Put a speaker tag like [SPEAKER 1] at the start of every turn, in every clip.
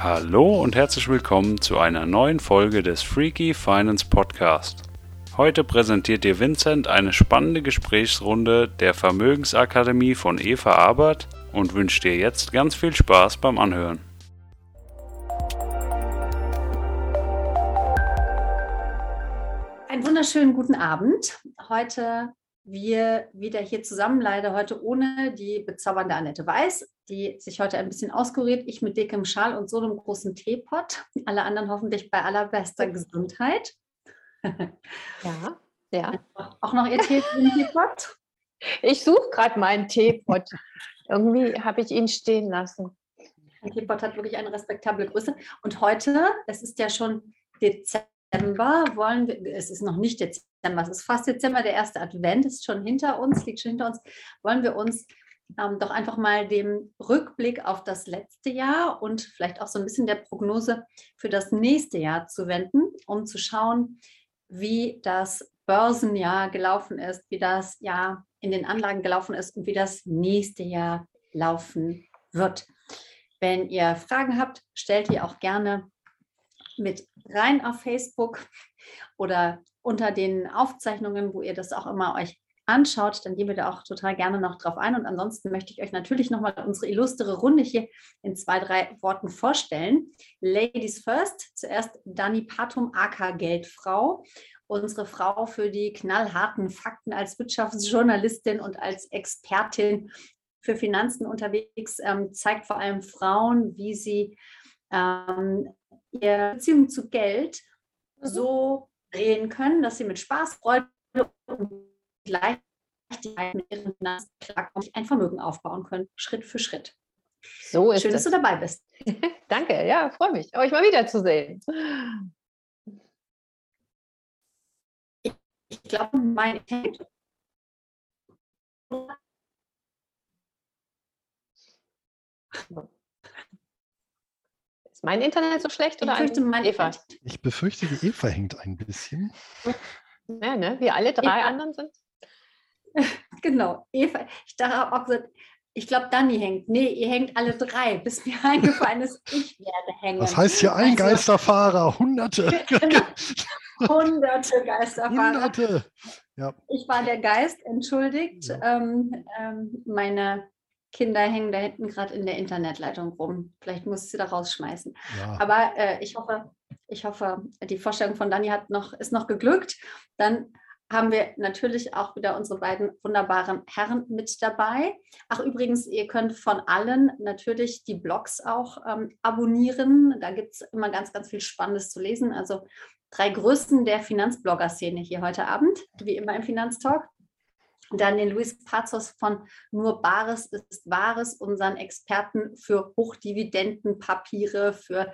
[SPEAKER 1] Hallo und herzlich willkommen zu einer neuen Folge des Freaky Finance Podcast. Heute präsentiert dir Vincent eine spannende Gesprächsrunde der Vermögensakademie von Eva Abert und wünscht dir jetzt ganz viel Spaß beim Anhören.
[SPEAKER 2] Einen wunderschönen guten Abend. Heute wir wieder hier zusammen, leider heute ohne die bezaubernde Annette Weiß, die sich heute ein bisschen auskuriert. Ich mit dickem Schal und so einem großen Teepot. Alle anderen hoffentlich bei allerbester Gesundheit.
[SPEAKER 3] Ja, ja.
[SPEAKER 2] Auch noch ihr Teepot?
[SPEAKER 3] Ich suche gerade meinen Teepot. Irgendwie habe ich ihn stehen lassen.
[SPEAKER 2] Ein Teepot hat wirklich eine respektable Größe. Und heute, es ist ja schon Dezember, wollen wir, es ist noch nicht Dezember, es ist fast Dezember, der erste Advent ist schon hinter uns, liegt schon hinter uns, wollen wir uns ähm, doch einfach mal dem Rückblick auf das letzte Jahr und vielleicht auch so ein bisschen der Prognose für das nächste Jahr zu wenden, um zu schauen, wie das Börsenjahr gelaufen ist, wie das Jahr in den Anlagen gelaufen ist und wie das nächste Jahr laufen wird. Wenn ihr Fragen habt, stellt ihr auch gerne mit rein auf Facebook oder unter den Aufzeichnungen, wo ihr das auch immer euch anschaut, dann gehen wir da auch total gerne noch drauf ein. Und ansonsten möchte ich euch natürlich nochmal unsere illustre Runde hier in zwei, drei Worten vorstellen. Ladies first, zuerst Dani Patum, AK Geldfrau, unsere Frau für die knallharten Fakten als Wirtschaftsjournalistin und als Expertin für Finanzen unterwegs, ähm, zeigt vor allem Frauen, wie sie ähm, ihre Beziehung zu Geld mhm. so drehen können, dass sie mit Spaß, Freude und Klarkommen, ein Vermögen aufbauen können, Schritt für Schritt.
[SPEAKER 3] So ist
[SPEAKER 2] Schön,
[SPEAKER 3] es.
[SPEAKER 2] dass du dabei bist.
[SPEAKER 3] Danke, ja, freue mich, euch mal wiederzusehen.
[SPEAKER 2] Ich, ich glaube, mein
[SPEAKER 3] Ist mein Internet so schlecht oder
[SPEAKER 2] ich fürchte, mein
[SPEAKER 3] Eva?
[SPEAKER 4] Ich befürchte, die Eva hängt ein bisschen.
[SPEAKER 3] Ja, ne? Wie alle drei
[SPEAKER 2] Eva.
[SPEAKER 3] anderen sind.
[SPEAKER 2] Genau, Eva, ich dachte auch gesagt, ich glaube, Dani hängt. Nee, ihr hängt alle drei, bis mir eingefallen ist, ich werde hängen.
[SPEAKER 4] Das heißt hier ein
[SPEAKER 2] Also-
[SPEAKER 4] Geisterfahrer, Hunderte.
[SPEAKER 2] Hunderte Geisterfahrer.
[SPEAKER 4] Hunderte. Ja,
[SPEAKER 2] Ich war der Geist, entschuldigt.
[SPEAKER 4] Ja.
[SPEAKER 2] Ähm, ähm, meine Kinder hängen da hinten gerade in der Internetleitung rum. Vielleicht muss ich sie da rausschmeißen.
[SPEAKER 4] ja.
[SPEAKER 2] Aber äh, ich hoffe, ich hoffe, die Vorstellung von Dani hat noch, ist noch geglückt. Dann haben wir natürlich auch wieder unsere beiden wunderbaren Herren mit dabei. Ach, übrigens, ihr könnt von allen natürlich die Blogs auch ähm, abonnieren. Da gibt es immer ganz, ganz viel Spannendes zu lesen. Also drei Größen der Finanzblogger-Szene hier heute Abend, wie immer im Finanztalk. Dann den Luis Pazos von Nur Bares ist Wahres, unseren Experten für Hochdividendenpapiere, für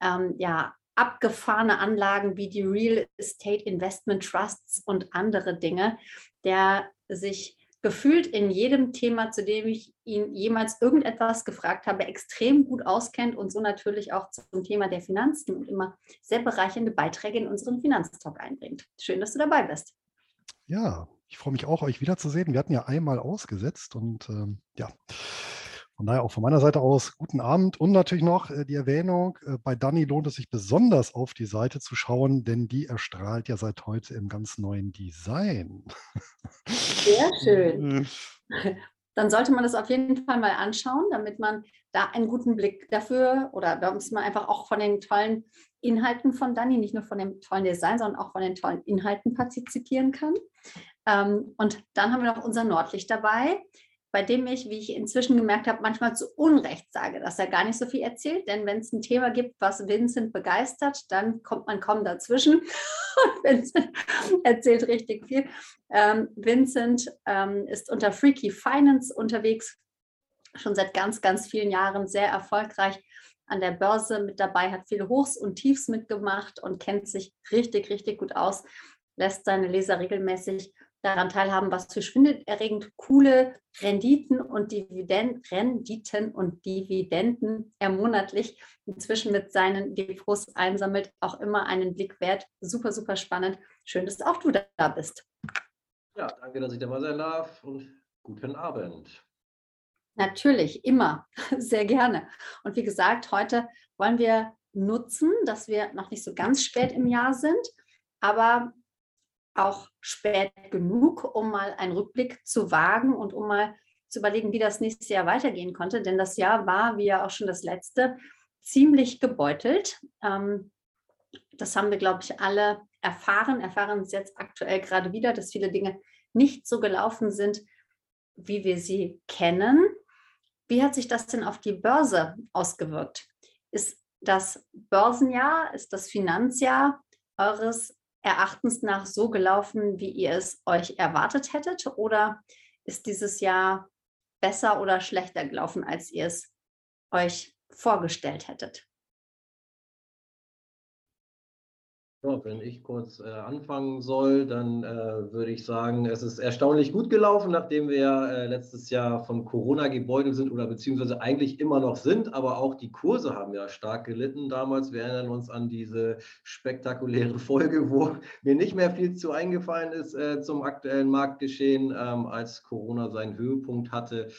[SPEAKER 2] ähm, ja, abgefahrene Anlagen wie die Real Estate Investment Trusts und andere Dinge, der sich gefühlt in jedem Thema, zu dem ich ihn jemals irgendetwas gefragt habe, extrem gut auskennt und so natürlich auch zum Thema der Finanzen und immer sehr bereichernde Beiträge in unseren Finanztalk einbringt. Schön, dass du dabei bist.
[SPEAKER 4] ja, ich freue mich auch, euch wiederzusehen. Wir hatten ja einmal ausgesetzt und ähm, ja, von daher auch von meiner Seite aus guten Abend und natürlich noch äh, die Erwähnung, äh, bei Dani lohnt es sich besonders auf die Seite zu schauen, denn die erstrahlt ja seit heute im ganz neuen Design.
[SPEAKER 2] Sehr schön. dann sollte man das auf jeden Fall mal anschauen, damit man da einen guten Blick dafür oder da muss man einfach auch von den tollen Inhalten von Dani, nicht nur von dem tollen Design, sondern auch von den tollen Inhalten partizipieren kann. Ähm, und dann haben wir noch unser Nordlicht dabei, bei dem ich, wie ich inzwischen gemerkt habe, manchmal zu Unrecht sage, dass er gar nicht so viel erzählt. Denn wenn es ein Thema gibt, was Vincent begeistert, dann kommt man kaum dazwischen. Und Vincent erzählt richtig viel. Ähm, Vincent ähm, ist unter Freaky Finance unterwegs, schon seit ganz, ganz vielen Jahren sehr erfolgreich an der Börse mit dabei, hat viele Hochs und Tiefs mitgemacht und kennt sich richtig, richtig gut aus, lässt seine Leser regelmäßig daran teilhaben, was für schwindelerregend coole Renditen und Dividenden, Renditen und Dividenden er monatlich inzwischen mit seinen Depots einsammelt, auch immer einen Blick wert. Super, super spannend. Schön, dass auch du da bist.
[SPEAKER 5] Ja, danke, dass ich dabei sein darf und guten Abend.
[SPEAKER 2] Natürlich, immer, sehr gerne. Und wie gesagt, heute wollen wir nutzen, dass wir noch nicht so ganz spät im Jahr sind, aber auch spät genug, um mal einen Rückblick zu wagen und um mal zu überlegen, wie das nächste Jahr weitergehen konnte. Denn das Jahr war, wie ja auch schon das letzte, ziemlich gebeutelt. Ähm, das haben wir, glaube ich, alle erfahren, erfahren es jetzt aktuell gerade wieder, dass viele Dinge nicht so gelaufen sind, wie wir sie kennen. Wie hat sich das denn auf die Börse ausgewirkt? Ist das Börsenjahr, ist das Finanzjahr eures Erachtens nach so gelaufen, wie ihr es euch erwartet hättet? Oder ist dieses Jahr besser oder schlechter gelaufen, als ihr es euch vorgestellt hättet?
[SPEAKER 5] Ja, wenn ich kurz äh, anfangen soll, dann äh, würde ich sagen, es ist erstaunlich gut gelaufen, nachdem wir äh, letztes Jahr von Corona gebeutelt sind oder beziehungsweise eigentlich immer noch sind, aber auch die Kurse haben ja stark gelitten damals. Wir erinnern uns an diese spektakuläre Folge, wo mir nicht mehr viel zu eingefallen ist äh, zum aktuellen Marktgeschehen, ähm, als Corona seinen Höhepunkt hatte.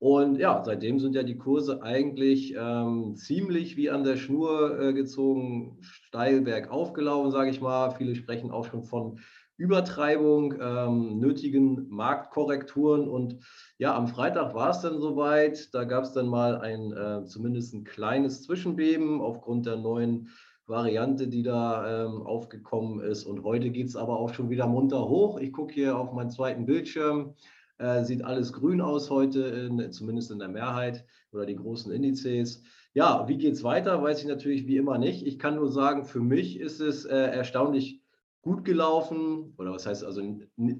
[SPEAKER 5] Und ja, seitdem sind ja die Kurse eigentlich ähm, ziemlich wie an der Schnur äh, gezogen, steil bergauf gelaufen, sage ich mal. Viele sprechen auch schon von Übertreibung, ähm, nötigen Marktkorrekturen. Und ja, am Freitag war es dann soweit. Da gab es dann mal ein äh, zumindest ein kleines Zwischenbeben aufgrund der neuen Variante, die da ähm, aufgekommen ist. Und heute geht es aber auch schon wieder munter hoch. Ich gucke hier auf meinen zweiten Bildschirm. Äh, sieht alles grün aus heute, in, zumindest in der Mehrheit oder die großen Indizes. Ja, wie geht es weiter, weiß ich natürlich wie immer nicht. Ich kann nur sagen, für mich ist es äh, erstaunlich gut gelaufen oder was heißt also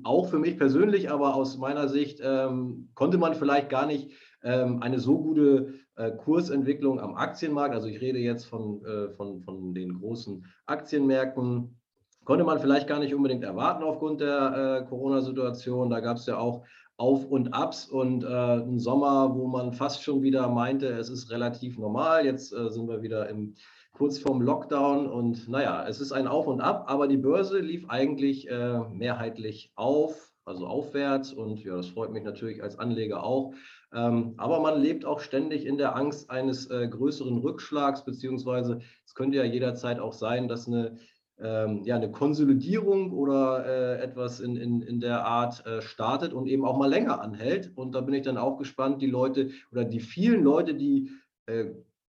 [SPEAKER 5] auch für mich persönlich, aber aus meiner Sicht ähm, konnte man vielleicht gar nicht ähm, eine so gute äh, Kursentwicklung am Aktienmarkt, also ich rede jetzt von, äh, von, von den großen Aktienmärkten, konnte man vielleicht gar nicht unbedingt erwarten aufgrund der äh, Corona-Situation. Da gab es ja auch auf und Abs und äh, ein Sommer, wo man fast schon wieder meinte, es ist relativ normal. Jetzt äh, sind wir wieder im, kurz vorm Lockdown und naja, es ist ein Auf und Ab, aber die Börse lief eigentlich äh, mehrheitlich auf, also aufwärts und ja, das freut mich natürlich als Anleger auch. Ähm, aber man lebt auch ständig in der Angst eines äh, größeren Rückschlags, beziehungsweise es könnte ja jederzeit auch sein, dass eine ähm, ja, eine Konsolidierung oder äh, etwas in, in, in der Art äh, startet und eben auch mal länger anhält. Und da bin ich dann auch gespannt, die Leute oder die vielen Leute, die äh,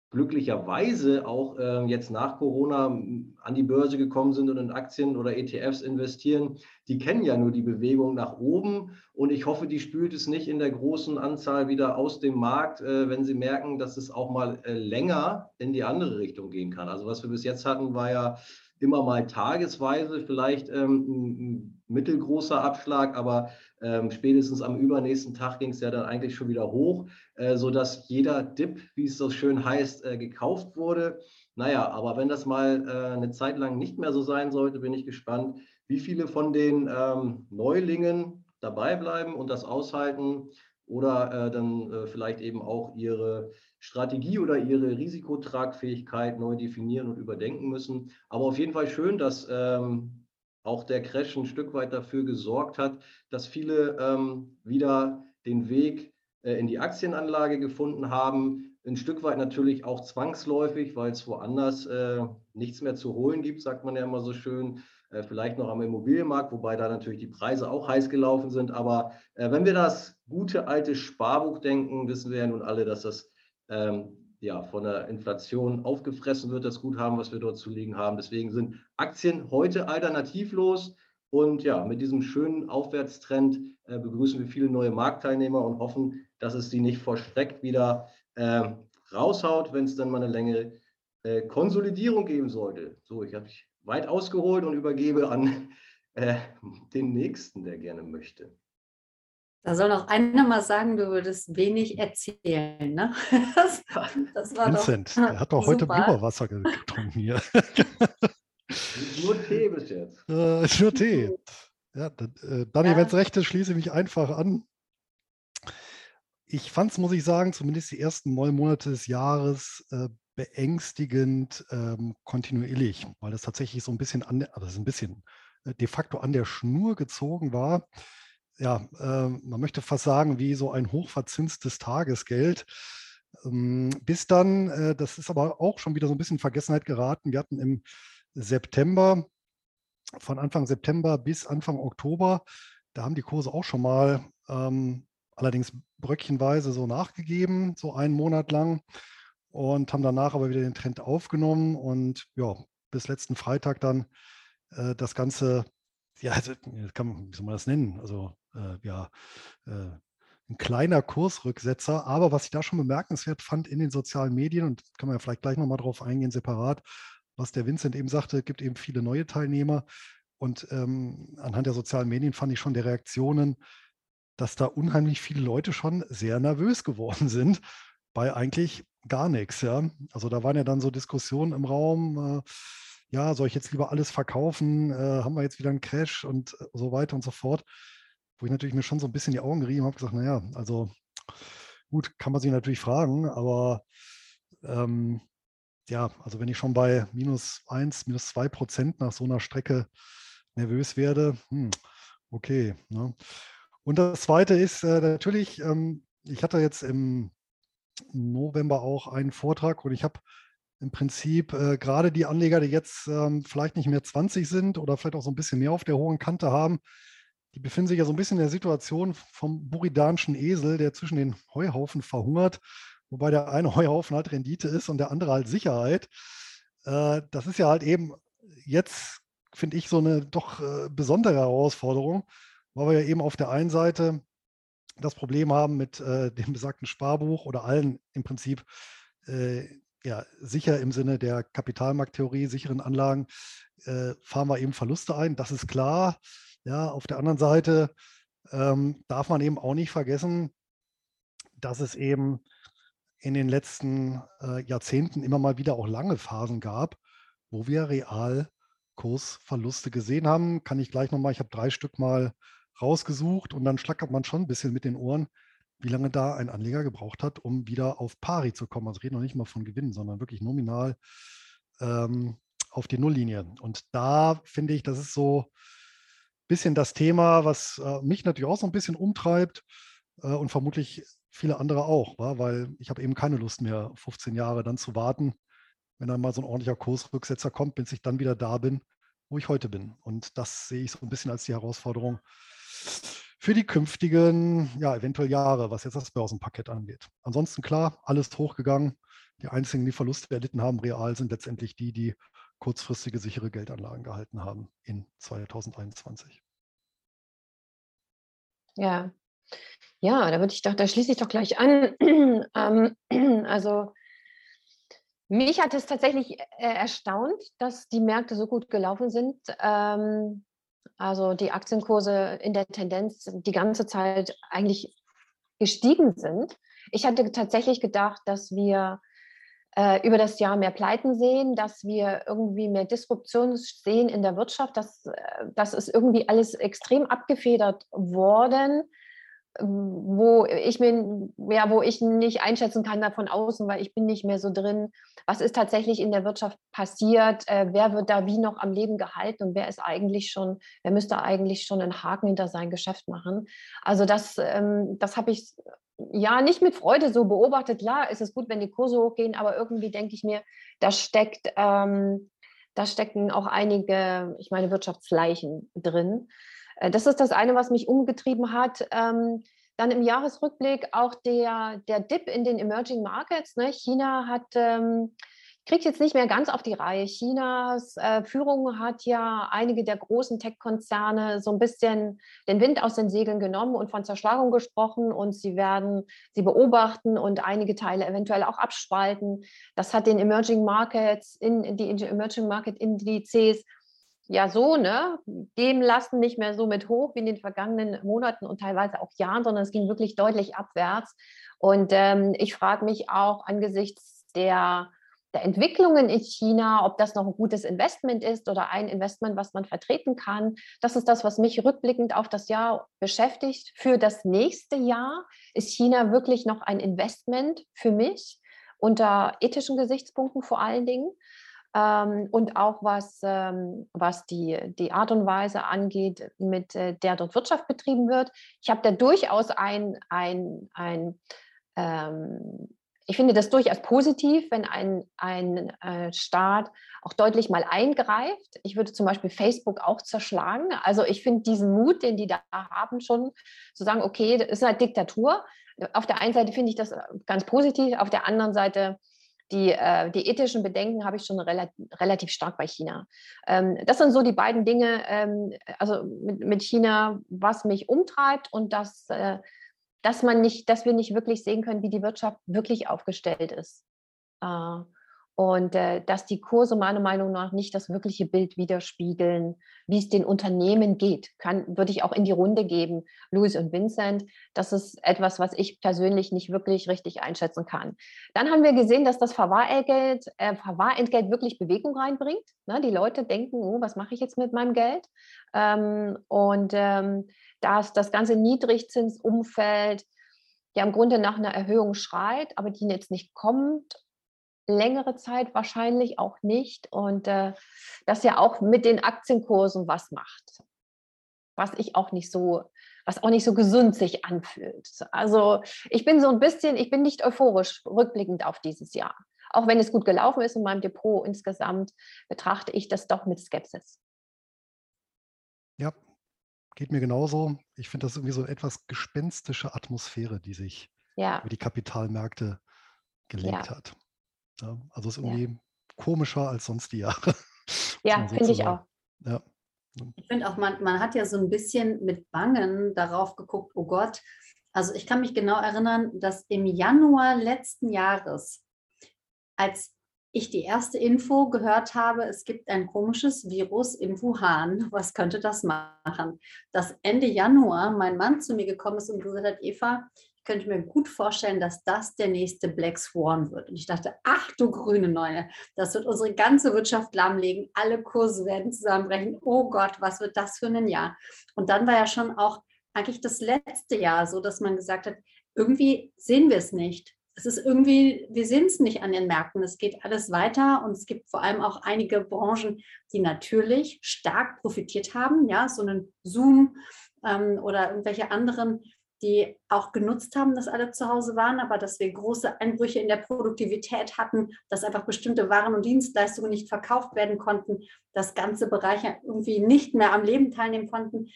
[SPEAKER 5] glücklicherweise auch äh, jetzt nach Corona an die Börse gekommen sind und in Aktien oder ETFs investieren, die kennen ja nur die Bewegung nach oben und ich hoffe, die spült es nicht in der großen Anzahl wieder aus dem Markt, äh, wenn sie merken, dass es auch mal äh, länger in die andere Richtung gehen kann. Also was wir bis jetzt hatten, war ja immer mal tagesweise vielleicht ähm, ein mittelgroßer Abschlag, aber ähm, spätestens am übernächsten Tag ging es ja dann eigentlich schon wieder hoch, äh, sodass jeder Dip, wie es so schön heißt, äh, gekauft wurde. Naja, aber wenn das mal äh, eine Zeit lang nicht mehr so sein sollte, bin ich gespannt, wie viele von den ähm, Neulingen dabei bleiben und das aushalten oder äh, dann äh, vielleicht eben auch ihre Strategie oder ihre Risikotragfähigkeit neu definieren und überdenken müssen. Aber auf jeden Fall schön, dass ähm, auch der Crash ein Stück weit dafür gesorgt hat, dass viele ähm, wieder den Weg äh, in die Aktienanlage gefunden haben. Ein Stück weit natürlich auch zwangsläufig, weil es woanders äh, nichts mehr zu holen gibt, sagt man ja immer so schön. Äh, vielleicht noch am Immobilienmarkt, wobei da natürlich die Preise auch heiß gelaufen sind. Aber äh, wenn wir das gute alte Sparbuch denken, wissen wir ja nun alle, dass das ähm, ja, von der Inflation aufgefressen wird, das Guthaben, was wir dort zu liegen haben. Deswegen sind Aktien heute alternativlos. Und ja, mit diesem schönen Aufwärtstrend äh, begrüßen wir viele neue Marktteilnehmer und hoffen, dass es sie nicht vorstreckt wieder äh, raushaut, wenn es dann mal eine längere äh, Konsolidierung geben sollte. So, ich habe weit ausgeholt und übergebe an äh, den nächsten, der gerne möchte.
[SPEAKER 2] Da soll noch einer mal sagen, du würdest wenig erzählen. Ne? Das,
[SPEAKER 4] das war Vincent, doch, der hat doch heute Blubberwasser getrunken hier.
[SPEAKER 5] nur Tee bis jetzt.
[SPEAKER 4] Äh, nur Tee. Ja, dann, äh, Dani, ja. wenn es recht ist, schließe ich mich einfach an. Ich fand es, muss ich sagen, zumindest die ersten neun Monate des Jahres äh, beängstigend ähm, kontinuierlich, weil das tatsächlich so ein bisschen an, also ein bisschen äh, de facto an der Schnur gezogen war. Ja, äh, man möchte fast sagen, wie so ein hochverzinstes Tagesgeld. Ähm, bis dann, äh, das ist aber auch schon wieder so ein bisschen in Vergessenheit geraten. Wir hatten im September, von Anfang September bis Anfang Oktober, da haben die Kurse auch schon mal ähm, allerdings bröckchenweise so nachgegeben, so einen Monat lang und haben danach aber wieder den Trend aufgenommen und ja, bis letzten Freitag dann äh, das Ganze, ja, also, kann, wie soll man das nennen? Also äh, ja, äh, ein kleiner Kursrücksetzer. Aber was ich da schon bemerkenswert fand in den sozialen Medien, und kann man ja vielleicht gleich nochmal drauf eingehen, separat, was der Vincent eben sagte, gibt eben viele neue Teilnehmer. Und ähm, anhand der sozialen Medien fand ich schon der Reaktionen, dass da unheimlich viele Leute schon sehr nervös geworden sind bei eigentlich gar nichts. Ja? Also da waren ja dann so Diskussionen im Raum, äh, ja, soll ich jetzt lieber alles verkaufen? Äh, haben wir jetzt wieder einen Crash und äh, so weiter und so fort wo ich natürlich mir schon so ein bisschen die Augen gerieben habe, gesagt, naja, also gut, kann man sich natürlich fragen, aber ähm, ja, also wenn ich schon bei minus 1, minus 2 Prozent nach so einer Strecke nervös werde, hm, okay. Ne? Und das Zweite ist äh, natürlich, ähm, ich hatte jetzt im November auch einen Vortrag und ich habe im Prinzip äh, gerade die Anleger, die jetzt ähm, vielleicht nicht mehr 20 sind oder vielleicht auch so ein bisschen mehr auf der hohen Kante haben, die befinden sich ja so ein bisschen in der Situation vom buridanischen Esel, der zwischen den Heuhaufen verhungert, wobei der eine Heuhaufen halt Rendite ist und der andere halt Sicherheit. Äh, das ist ja halt eben jetzt, finde ich, so eine doch äh, besondere Herausforderung, weil wir ja eben auf der einen Seite das Problem haben mit äh, dem besagten Sparbuch oder allen im Prinzip ja, sicher im Sinne der Kapitalmarkttheorie, sicheren Anlagen, fahren wir eben Verluste ein. Das ist klar. Ja, auf der anderen Seite ähm, darf man eben auch nicht vergessen, dass es eben in den letzten äh, Jahrzehnten immer mal wieder auch lange Phasen gab, wo wir real Kursverluste gesehen haben. Kann ich gleich nochmal, ich habe drei Stück mal rausgesucht und dann schlackert man schon ein bisschen mit den Ohren, wie lange da ein Anleger gebraucht hat, um wieder auf Pari zu kommen. Also reden noch nicht mal von Gewinnen, sondern wirklich nominal ähm, auf die Nulllinie. Und da finde ich, das ist so bisschen das Thema, was äh, mich natürlich auch so ein bisschen umtreibt äh, und vermutlich viele andere auch, wa? weil ich habe eben keine Lust mehr, 15 Jahre dann zu warten, wenn dann mal so ein ordentlicher Kursrücksetzer kommt, bis ich dann wieder da bin, wo ich heute bin. Und das sehe ich so ein bisschen als die Herausforderung für die künftigen, ja, eventuell Jahre, was jetzt das Börsenpaket angeht. Ansonsten klar, alles hochgegangen. Die einzigen, die Verluste erlitten haben, real, sind letztendlich die, die kurzfristige sichere Geldanlagen gehalten haben in 2021.
[SPEAKER 3] Ja, ja, da würde ich doch, da schließe ich doch gleich an. ähm, also mich hat es tatsächlich äh, erstaunt, dass die Märkte so gut gelaufen sind. Ähm, also die Aktienkurse in der Tendenz die ganze Zeit eigentlich gestiegen sind. Ich hatte tatsächlich gedacht, dass wir über das Jahr mehr Pleiten sehen, dass wir irgendwie mehr Disruption sehen in der Wirtschaft. Das, äh, das ist irgendwie alles extrem abgefedert worden, wo ich mir, ja, wo ich nicht einschätzen kann davon außen, weil ich bin nicht mehr so drin. Was ist tatsächlich in der Wirtschaft passiert? Äh, wer wird da wie noch am Leben gehalten und wer ist eigentlich schon, wer müsste eigentlich schon einen Haken hinter sein Geschäft machen? Also das, ähm, das habe ich ja, nicht mit Freude so beobachtet. Klar ist es gut, wenn die Kurse hochgehen, aber irgendwie denke ich mir, da steckt, ähm, da stecken auch einige, ich meine, Wirtschaftsleichen drin. Äh, das ist das eine, was mich umgetrieben hat. Ähm, dann im Jahresrückblick auch der, der Dip in den Emerging Markets. Ne? China hat ähm, kriegt jetzt nicht mehr ganz auf die Reihe. Chinas äh, Führung hat ja einige der großen Tech-Konzerne so ein bisschen den Wind aus den Segeln genommen und von Zerschlagung gesprochen und sie werden sie beobachten und einige Teile eventuell auch abspalten. Das hat den Emerging Markets in, die Emerging Market Indizes ja so, ne, geben lassen, nicht mehr so mit hoch wie in den vergangenen Monaten und teilweise auch Jahren, sondern es ging wirklich deutlich abwärts. Und ähm, ich frage mich auch angesichts der der Entwicklungen in China, ob das noch ein gutes Investment ist oder ein Investment, was man vertreten kann. Das ist das, was mich rückblickend auf das Jahr beschäftigt. Für das nächste Jahr ist China wirklich noch ein Investment für mich unter ethischen Gesichtspunkten vor allen Dingen. ähm, und auch was, ähm, was die, die Art und Weise angeht, mit äh, der dort Wirtschaft betrieben wird. Ich habe da durchaus ein, ein, ein ähm, ich finde das durchaus positiv, wenn ein, ein äh, Staat auch deutlich mal eingreift. Ich würde zum Beispiel Facebook auch zerschlagen. Also ich finde diesen Mut, den die da haben, schon zu sagen, okay, das ist eine Diktatur. Auf der einen Seite finde ich das ganz positiv, auf der anderen Seite die, äh, die ethischen Bedenken habe ich schon relativ, relativ stark bei China. Ähm, das sind so die beiden Dinge, ähm, also mit, mit, China, was mich umtreibt und das, äh, dass man nicht, dass wir nicht wirklich sehen können, wie die Wirtschaft wirklich aufgestellt ist. Äh, und äh, dass die Kurse meiner Meinung nach nicht das wirkliche Bild widerspiegeln, wie es den Unternehmen geht, kann, würde ich auch in die Runde geben, Louis und Vincent. Das ist etwas, was ich persönlich nicht wirklich richtig einschätzen kann. Dann haben wir gesehen, dass das Verwahrentgelt, äh, Verwahrentgelt wirklich Bewegung reinbringt. Ne? Die Leute denken, oh, was mache ich jetzt mit meinem Geld? Ähm, und ähm, dass das ganze Niedrigzinsumfeld ja im Grunde nach einer Erhöhung schreit, aber die jetzt nicht kommt längere Zeit wahrscheinlich auch nicht. Und äh, das ja auch mit den Aktienkursen was macht. Was ich auch nicht so, was auch nicht so gesund sich anfühlt. Also ich bin so ein bisschen, ich bin nicht euphorisch rückblickend auf dieses Jahr. Auch wenn es gut gelaufen ist in meinem Depot insgesamt, betrachte ich das doch mit Skepsis.
[SPEAKER 4] Ja, geht mir genauso. Ich finde das irgendwie so eine etwas gespenstische Atmosphäre, die sich ja. über die Kapitalmärkte gelegt ja. hat. Ja, also ist irgendwie ja. komischer als sonst die Jahre.
[SPEAKER 3] Ja, finde ich auch.
[SPEAKER 2] Ja. Ich finde auch, man, man hat ja so ein bisschen mit Bangen darauf geguckt, oh Gott. Also ich kann mich genau erinnern, dass im Januar letzten Jahres, als ich die erste Info gehört habe, es gibt ein komisches Virus im Wuhan. Was könnte das machen? Dass Ende Januar mein Mann zu mir gekommen ist und gesagt hat, Eva, könnte mir gut vorstellen, dass das der nächste Black Swan wird. Und ich dachte, ach du grüne Neune, das wird unsere ganze Wirtschaft lahmlegen, alle Kurse werden zusammenbrechen. Oh Gott, was wird das für ein Jahr? Und dann war ja schon auch eigentlich das letzte Jahr so, dass man gesagt hat, irgendwie sehen wir es nicht. Es ist irgendwie, wir sehen es nicht an den Märkten. Es geht alles weiter und es gibt vor allem auch einige Branchen, die natürlich stark profitiert haben. Ja, so einen Zoom ähm, oder irgendwelche anderen die auch genutzt haben, dass alle zu Hause waren, aber dass wir große Einbrüche in der Produktivität hatten, dass einfach bestimmte Waren und Dienstleistungen nicht verkauft werden konnten, dass ganze Bereiche irgendwie nicht mehr am Leben teilnehmen konnten.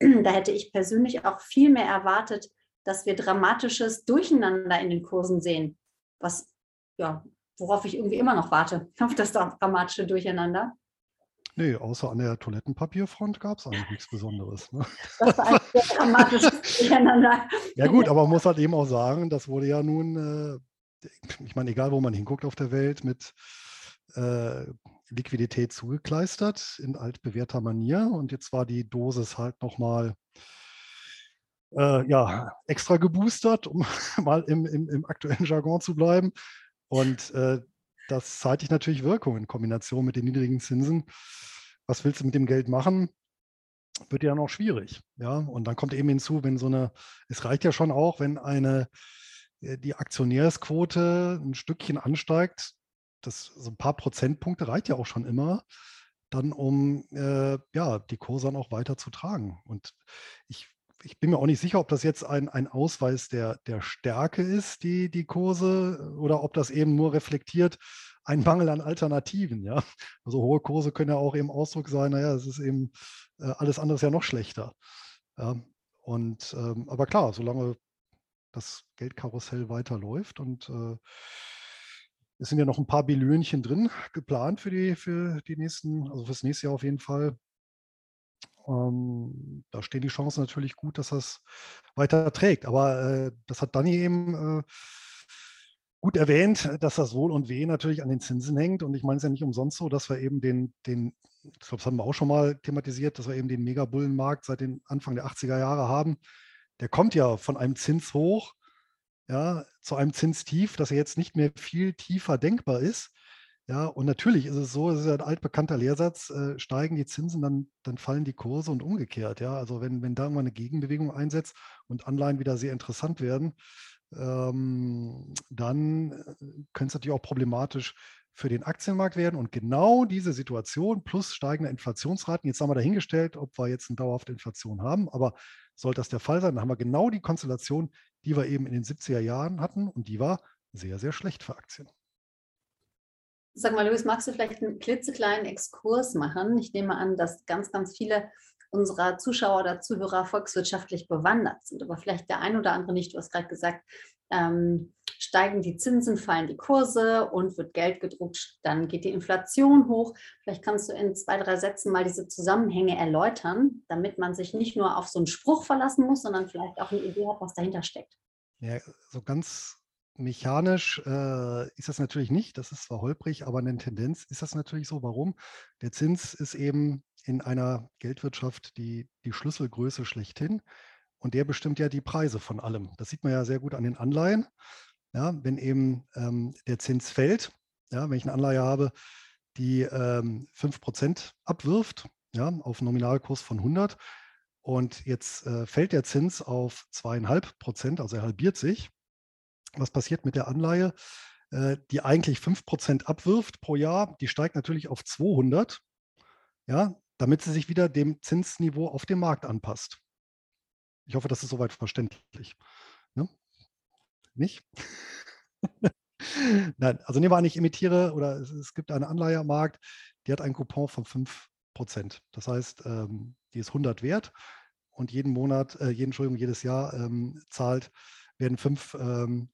[SPEAKER 2] Da hätte ich persönlich auch viel mehr erwartet, dass wir dramatisches Durcheinander in den Kursen sehen, was ja, worauf ich irgendwie immer noch warte, auf das dramatische Durcheinander.
[SPEAKER 4] Nee, außer an der Toilettenpapierfront gab es eigentlich nichts Besonderes. Ne? Das war ein sehr dramatisches Durcheinander. Ja gut, aber man muss halt eben auch sagen, das wurde ja nun, äh, ich meine, egal wo man hinguckt auf der Welt, mit äh, Liquidität zugekleistert in altbewährter Manier. Und jetzt war die Dosis halt nochmal äh, ja, extra geboostert, um mal im, im, im aktuellen Jargon zu bleiben. Und äh, das zeitigt natürlich Wirkung in Kombination mit den niedrigen Zinsen. Was willst du mit dem Geld machen? Wird ja noch schwierig. Ja, und dann kommt eben hinzu, wenn so eine, es reicht ja schon auch, wenn eine, äh, die Aktionärsquote ein Stückchen ansteigt, das so ein paar Prozentpunkte reicht ja auch schon immer, dann um äh, ja, die Kurse dann auch weiter zu tragen. Und ich ich bin mir auch nicht sicher, ob das jetzt ein, ein Ausweis der, der Stärke ist, die, die Kurse, oder ob das eben nur reflektiert ein Mangel an Alternativen. Ja? Also hohe Kurse können ja auch eben Ausdruck sein, naja, es ist eben äh, alles andere ist ja noch schlechter. Ja? Und ähm, aber klar, solange das Geldkarussell weiterläuft und äh, es sind ja noch ein paar Billionchen drin geplant für die, für die nächsten, also fürs nächste Jahr auf jeden Fall. Ähm, da stehen die Chancen natürlich gut, dass das weiter trägt. Aber äh, das hat Dani eben äh, gut erwähnt, dass das Wohl und Weh natürlich an den Zinsen hängt. Und ich meine es ja nicht umsonst so, dass wir eben den, den ich glaube, das haben wir auch schon mal thematisiert, dass wir eben den Megabullenmarkt seit den Anfang der 80er Jahre haben. Der kommt ja von einem Zins hoch ja, zu einem Zinstief, das ja jetzt nicht mehr viel tiefer denkbar ist. Ja, und natürlich ist es so, es ist ein altbekannter Lehrsatz, äh, steigen die Zinsen, dann, dann fallen die Kurse und umgekehrt. Ja, also wenn, wenn da irgendwann eine Gegenbewegung einsetzt und Anleihen wieder sehr interessant werden, ähm, dann äh, könnte es natürlich auch problematisch für den Aktienmarkt werden. Und genau diese Situation plus steigende Inflationsraten, jetzt haben wir dahingestellt, ob wir jetzt eine dauerhafte Inflation haben, aber sollte das der Fall sein, dann haben wir genau die Konstellation, die wir eben in den 70er Jahren hatten und die war sehr, sehr schlecht für Aktien.
[SPEAKER 2] Sag mal, Luis, magst du vielleicht einen klitzekleinen Exkurs machen? Ich nehme an, dass ganz, ganz viele unserer Zuschauer oder Zuhörer volkswirtschaftlich bewandert sind, aber vielleicht der ein oder andere nicht. Du hast gerade gesagt, ähm, steigen die Zinsen, fallen die Kurse und wird Geld gedruckt, dann geht die Inflation hoch. Vielleicht kannst du in zwei, drei Sätzen mal diese Zusammenhänge erläutern, damit man sich nicht nur auf so einen Spruch verlassen muss, sondern vielleicht auch eine Idee hat, was dahinter steckt.
[SPEAKER 4] Ja, so ganz mechanisch äh, ist das natürlich nicht. Das ist zwar holprig, aber eine Tendenz ist das natürlich so. Warum? Der Zins ist eben in einer Geldwirtschaft die, die Schlüsselgröße schlechthin. Und der bestimmt ja die Preise von allem. Das sieht man ja sehr gut an den Anleihen. Ja, wenn eben ähm, der Zins fällt, ja, wenn ich eine Anleihe habe, die ähm, 5% abwirft, ja, auf Nominalkurs von 100 und jetzt äh, fällt der Zins auf 2,5% also er halbiert sich. Was passiert mit der Anleihe, äh, die eigentlich 5% abwirft pro Jahr? Die steigt natürlich auf 200, ja, damit sie sich wieder dem Zinsniveau auf dem Markt anpasst. Ich hoffe, das ist soweit verständlich. Ne? Nicht? Nein, also nehmen wir an, ich imitiere oder es, es, gibt eine Anleihe am Markt, die hat einen Coupon von 5%. Das heißt, ähm, die ist 100 wert und jeden Monat, äh, jeden, Entschuldigung, jedes Jahr ähm, zahlt, werden 5 ähm,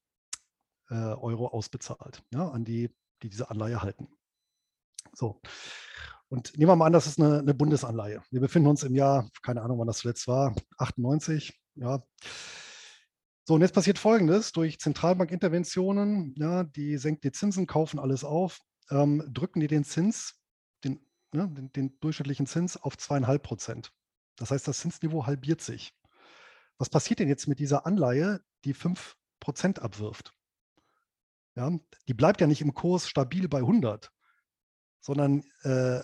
[SPEAKER 4] äh, Euro ausbezahlt ja, an die, die diese Anleihe halten. So. Und nehmen wir mal an, das ist eine, eine, Bundesanleihe. Wir befinden uns im Jahr, keine Ahnung, wann das zuletzt war, 98. Ja. So, und jetzt passiert Folgendes: Durch Zentralbankinterventionen, ja, die senken die Zinsen, kaufen alles auf, ähm, drücken die den Zins, den, ja, den, den durchschnittlichen Zins auf zweieinhalb Prozent. Das heißt, das Zinsniveau halbiert sich. Was passiert denn jetzt mit dieser Anleihe, die 5 Prozent abwirft? Ja, die bleibt ja nicht im Kurs stabil bei 100, sondern äh,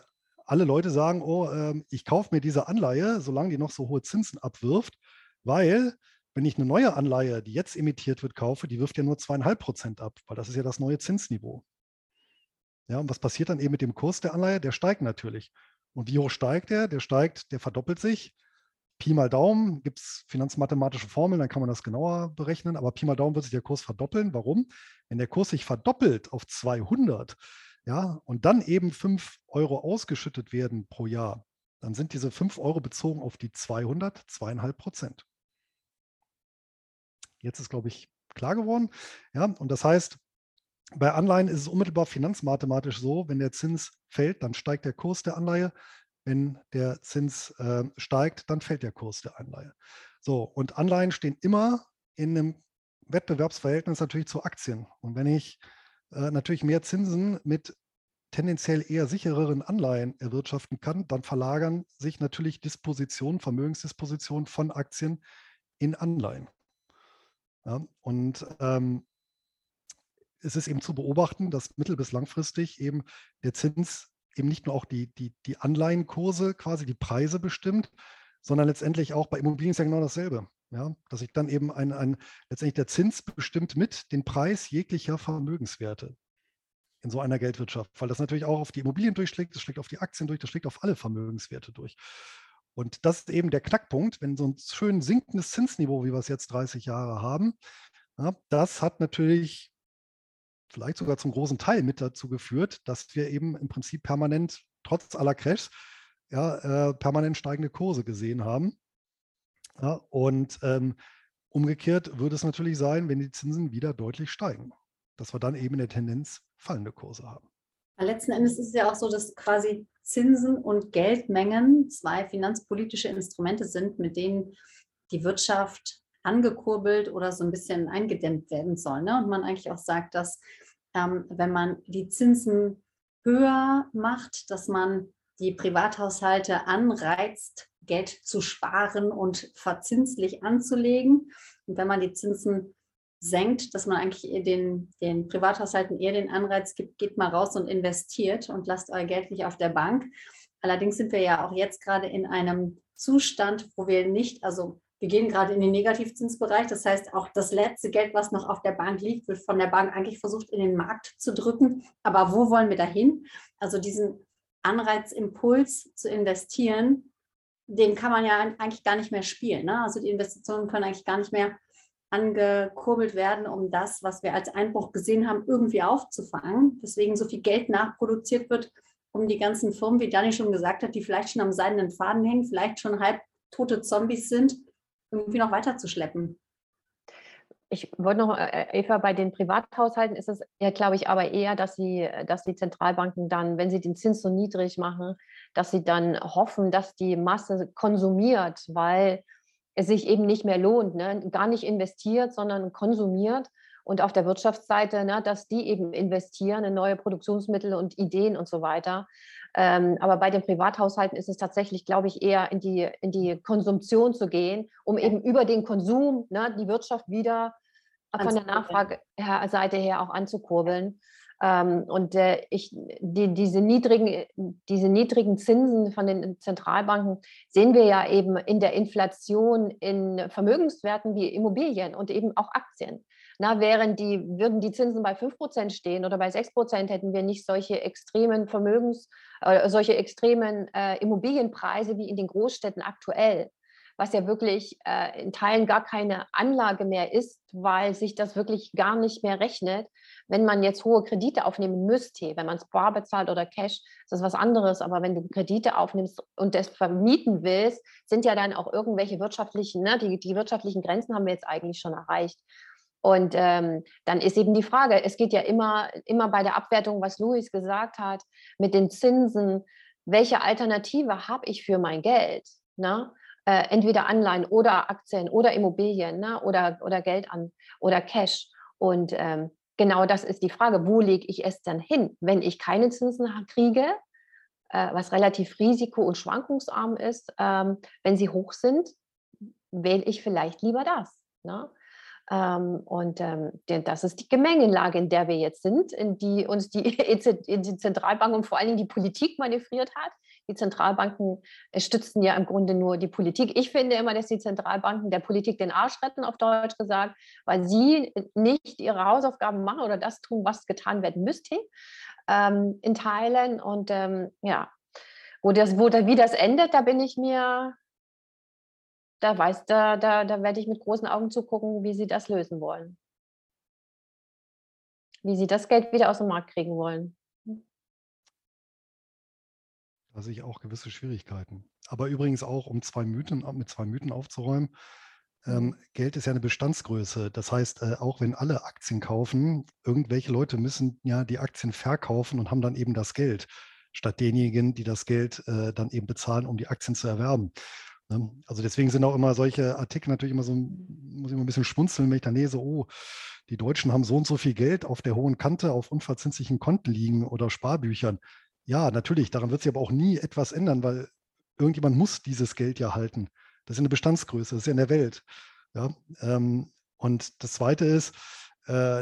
[SPEAKER 4] alle Leute sagen, oh, äh, ich kaufe mir diese Anleihe, solange die noch so hohe Zinsen abwirft, weil wenn ich eine neue Anleihe, die jetzt emittiert wird, kaufe, die wirft ja nur zweieinhalb Prozent ab, weil das ist ja das neue Zinsniveau. Ja, und was passiert dann eben mit dem Kurs der Anleihe? Der steigt natürlich. Und wie hoch steigt der? Der steigt, der verdoppelt sich. Pi mal Daumen gibt es finanzmathematische Formeln, dann kann man das genauer berechnen. Aber Pi mal Daumen wird sich der Kurs verdoppeln. Warum? Wenn der Kurs sich verdoppelt auf 200, ja, und dann eben 5 Euro ausgeschüttet werden pro Jahr, dann sind diese 5 Euro bezogen auf die 200 2,5 Prozent. Jetzt ist, glaube ich, klar geworden. Ja, und das heißt, bei Anleihen ist es unmittelbar finanzmathematisch so, wenn der Zins fällt, dann steigt der Kurs der Anleihe. Wenn der Zins äh, steigt, dann fällt der Kurs der Anleihe. So, und Anleihen stehen immer in einem Wettbewerbsverhältnis natürlich zu Aktien. Und wenn ich äh, natürlich mehr Zinsen mit tendenziell eher sichereren Anleihen erwirtschaften kann, dann verlagern sich natürlich Dispositionen, Vermögensdispositionen von Aktien in Anleihen. Ja, und ähm, es ist eben zu beobachten, dass mittel- bis langfristig eben der Zins eben nicht nur auch die, die, die Anleihenkurse, quasi die Preise bestimmt, sondern letztendlich auch bei Immobilien ist ja genau dasselbe. Ja, dass ich dann eben ein, ein, letztendlich der Zins bestimmt mit den Preis jeglicher Vermögenswerte in so einer Geldwirtschaft, weil das natürlich auch auf die Immobilien durchschlägt, das schlägt auf die Aktien durch, das schlägt auf alle Vermögenswerte durch. Und das ist eben der Knackpunkt, wenn so ein schön sinkendes Zinsniveau, wie wir es jetzt 30 Jahre haben, ja, das hat natürlich vielleicht sogar zum großen Teil mit dazu geführt, dass wir eben im Prinzip permanent, trotz aller Crashs, ja, äh, permanent steigende Kurse gesehen haben. Ja, und ähm, umgekehrt würde es natürlich sein, wenn die Zinsen wieder deutlich steigen, dass wir dann eben in der Tendenz fallende Kurse haben.
[SPEAKER 2] Letzten Endes ist es ja auch so, dass quasi Zinsen und Geldmengen zwei finanzpolitische Instrumente sind, mit denen die Wirtschaft angekurbelt oder so ein bisschen eingedämmt werden soll. Ne? Und man eigentlich auch sagt, dass ähm, wenn man die Zinsen höher macht, dass man die Privathaushalte anreizt, Geld zu sparen und verzinslich anzulegen. Und wenn man die Zinsen senkt, dass man eigentlich den, den Privathaushalten eher den Anreiz gibt, geht mal raus und investiert und lasst euer Geld nicht auf der Bank. Allerdings sind wir ja auch jetzt gerade in einem Zustand, wo wir nicht, also wir gehen gerade in den Negativzinsbereich. Das heißt, auch das letzte Geld, was noch auf der Bank liegt, wird von der Bank eigentlich versucht, in den Markt zu drücken. Aber wo wollen wir dahin? Also diesen Anreizimpuls zu investieren, den kann man ja eigentlich gar nicht mehr spielen. Ne? Also die Investitionen können eigentlich gar nicht mehr angekurbelt werden, um das, was wir als Einbruch gesehen haben, irgendwie aufzufangen. Deswegen so viel Geld nachproduziert wird, um die ganzen Firmen, wie Dani schon gesagt hat, die vielleicht schon am seidenen Faden hängen, vielleicht schon halb tote Zombies sind, irgendwie noch weiterzuschleppen.
[SPEAKER 3] Ich wollte noch, äh, Eva, bei den Privathaushalten ist es ja, glaube ich, aber eher, dass sie, dass die Zentralbanken dann, wenn sie den Zins so niedrig machen, dass sie dann hoffen, dass die Masse konsumiert, weil es sich eben nicht mehr lohnt, ne? gar nicht investiert, sondern konsumiert. Und auf der Wirtschaftsseite, ne, dass die eben investieren in neue Produktionsmittel und Ideen und so weiter. Ähm, aber bei den Privathaushalten ist es tatsächlich, glaube ich, eher in die, in die Konsumption zu gehen, um eben über den Konsum ne, die Wirtschaft wieder von der Nachfrageseite her auch anzukurbeln. Ähm, und ich, die, diese, niedrigen, diese niedrigen Zinsen von den Zentralbanken sehen wir ja eben in der Inflation in Vermögenswerten wie Immobilien und eben auch Aktien. Na, während die, würden die Zinsen bei 5% stehen oder bei 6%, hätten wir nicht solche extremen Vermögens, äh, solche extremen äh, Immobilienpreise wie in den Großstädten aktuell was ja wirklich äh, in Teilen gar keine Anlage mehr ist, weil sich das wirklich gar nicht mehr rechnet. Wenn man jetzt hohe Kredite aufnehmen müsste, wenn man es bar bezahlt oder Cash, ist das was anderes. Aber wenn du Kredite aufnimmst und das vermieten willst, sind ja dann auch irgendwelche wirtschaftlichen, ne, die, die wirtschaftlichen Grenzen haben wir jetzt eigentlich schon erreicht. Und ähm, dann ist eben die Frage, es geht ja immer, immer bei der Abwertung, was Luis gesagt hat, mit den Zinsen, welche Alternative habe ich für mein Geld? Ne? Äh, entweder Anleihen oder Aktien oder Immobilien ne? oder, oder Geld an oder Cash. Und ähm, genau das ist die Frage, wo lege ich es dann hin, wenn ich keine Zinsen kriege, äh, was relativ risiko- und schwankungsarm ist. Ähm, wenn sie hoch sind, wähle ich vielleicht lieber das. Ne? Ähm, und ähm, das ist die Gemengelage, in der wir jetzt sind, in die uns die, die Zentralbank und vor allen Dingen die Politik manövriert hat. Die Zentralbanken äh, stützen ja im Grunde nur die Politik. Ich finde immer, dass die Zentralbanken der Politik den Arsch retten, auf Deutsch gesagt, weil sie nicht ihre Hausaufgaben machen oder das tun, was getan werden müsste ähm, in Teilen. Und ähm, ja, wo das, wo wie das endet, da bin ich mir da weiß, da, da, da werde ich mit großen Augen zugucken, wie sie das lösen wollen. Wie sie das Geld wieder aus dem Markt kriegen wollen.
[SPEAKER 4] Da sehe ich auch gewisse Schwierigkeiten. Aber übrigens auch, um zwei Mythen, mit zwei Mythen aufzuräumen. Ähm, mhm. Geld ist ja eine Bestandsgröße. Das heißt, äh, auch wenn alle Aktien kaufen, irgendwelche Leute müssen ja die Aktien verkaufen und haben dann eben das Geld, statt denjenigen, die das Geld äh, dann eben bezahlen, um die Aktien zu erwerben. Ne? Also deswegen sind auch immer solche Artikel natürlich immer so, muss ich immer ein bisschen schmunzeln, wenn ich dann lese, oh, die Deutschen haben so und so viel Geld auf der hohen Kante auf unverzinslichen Konten liegen oder Sparbüchern. Ja, natürlich, daran wird sich aber auch nie etwas ändern, weil irgendjemand muss dieses Geld ja halten. Das ist eine Bestandsgröße, das ist ja in der Welt. Ja, ähm, und das Zweite ist,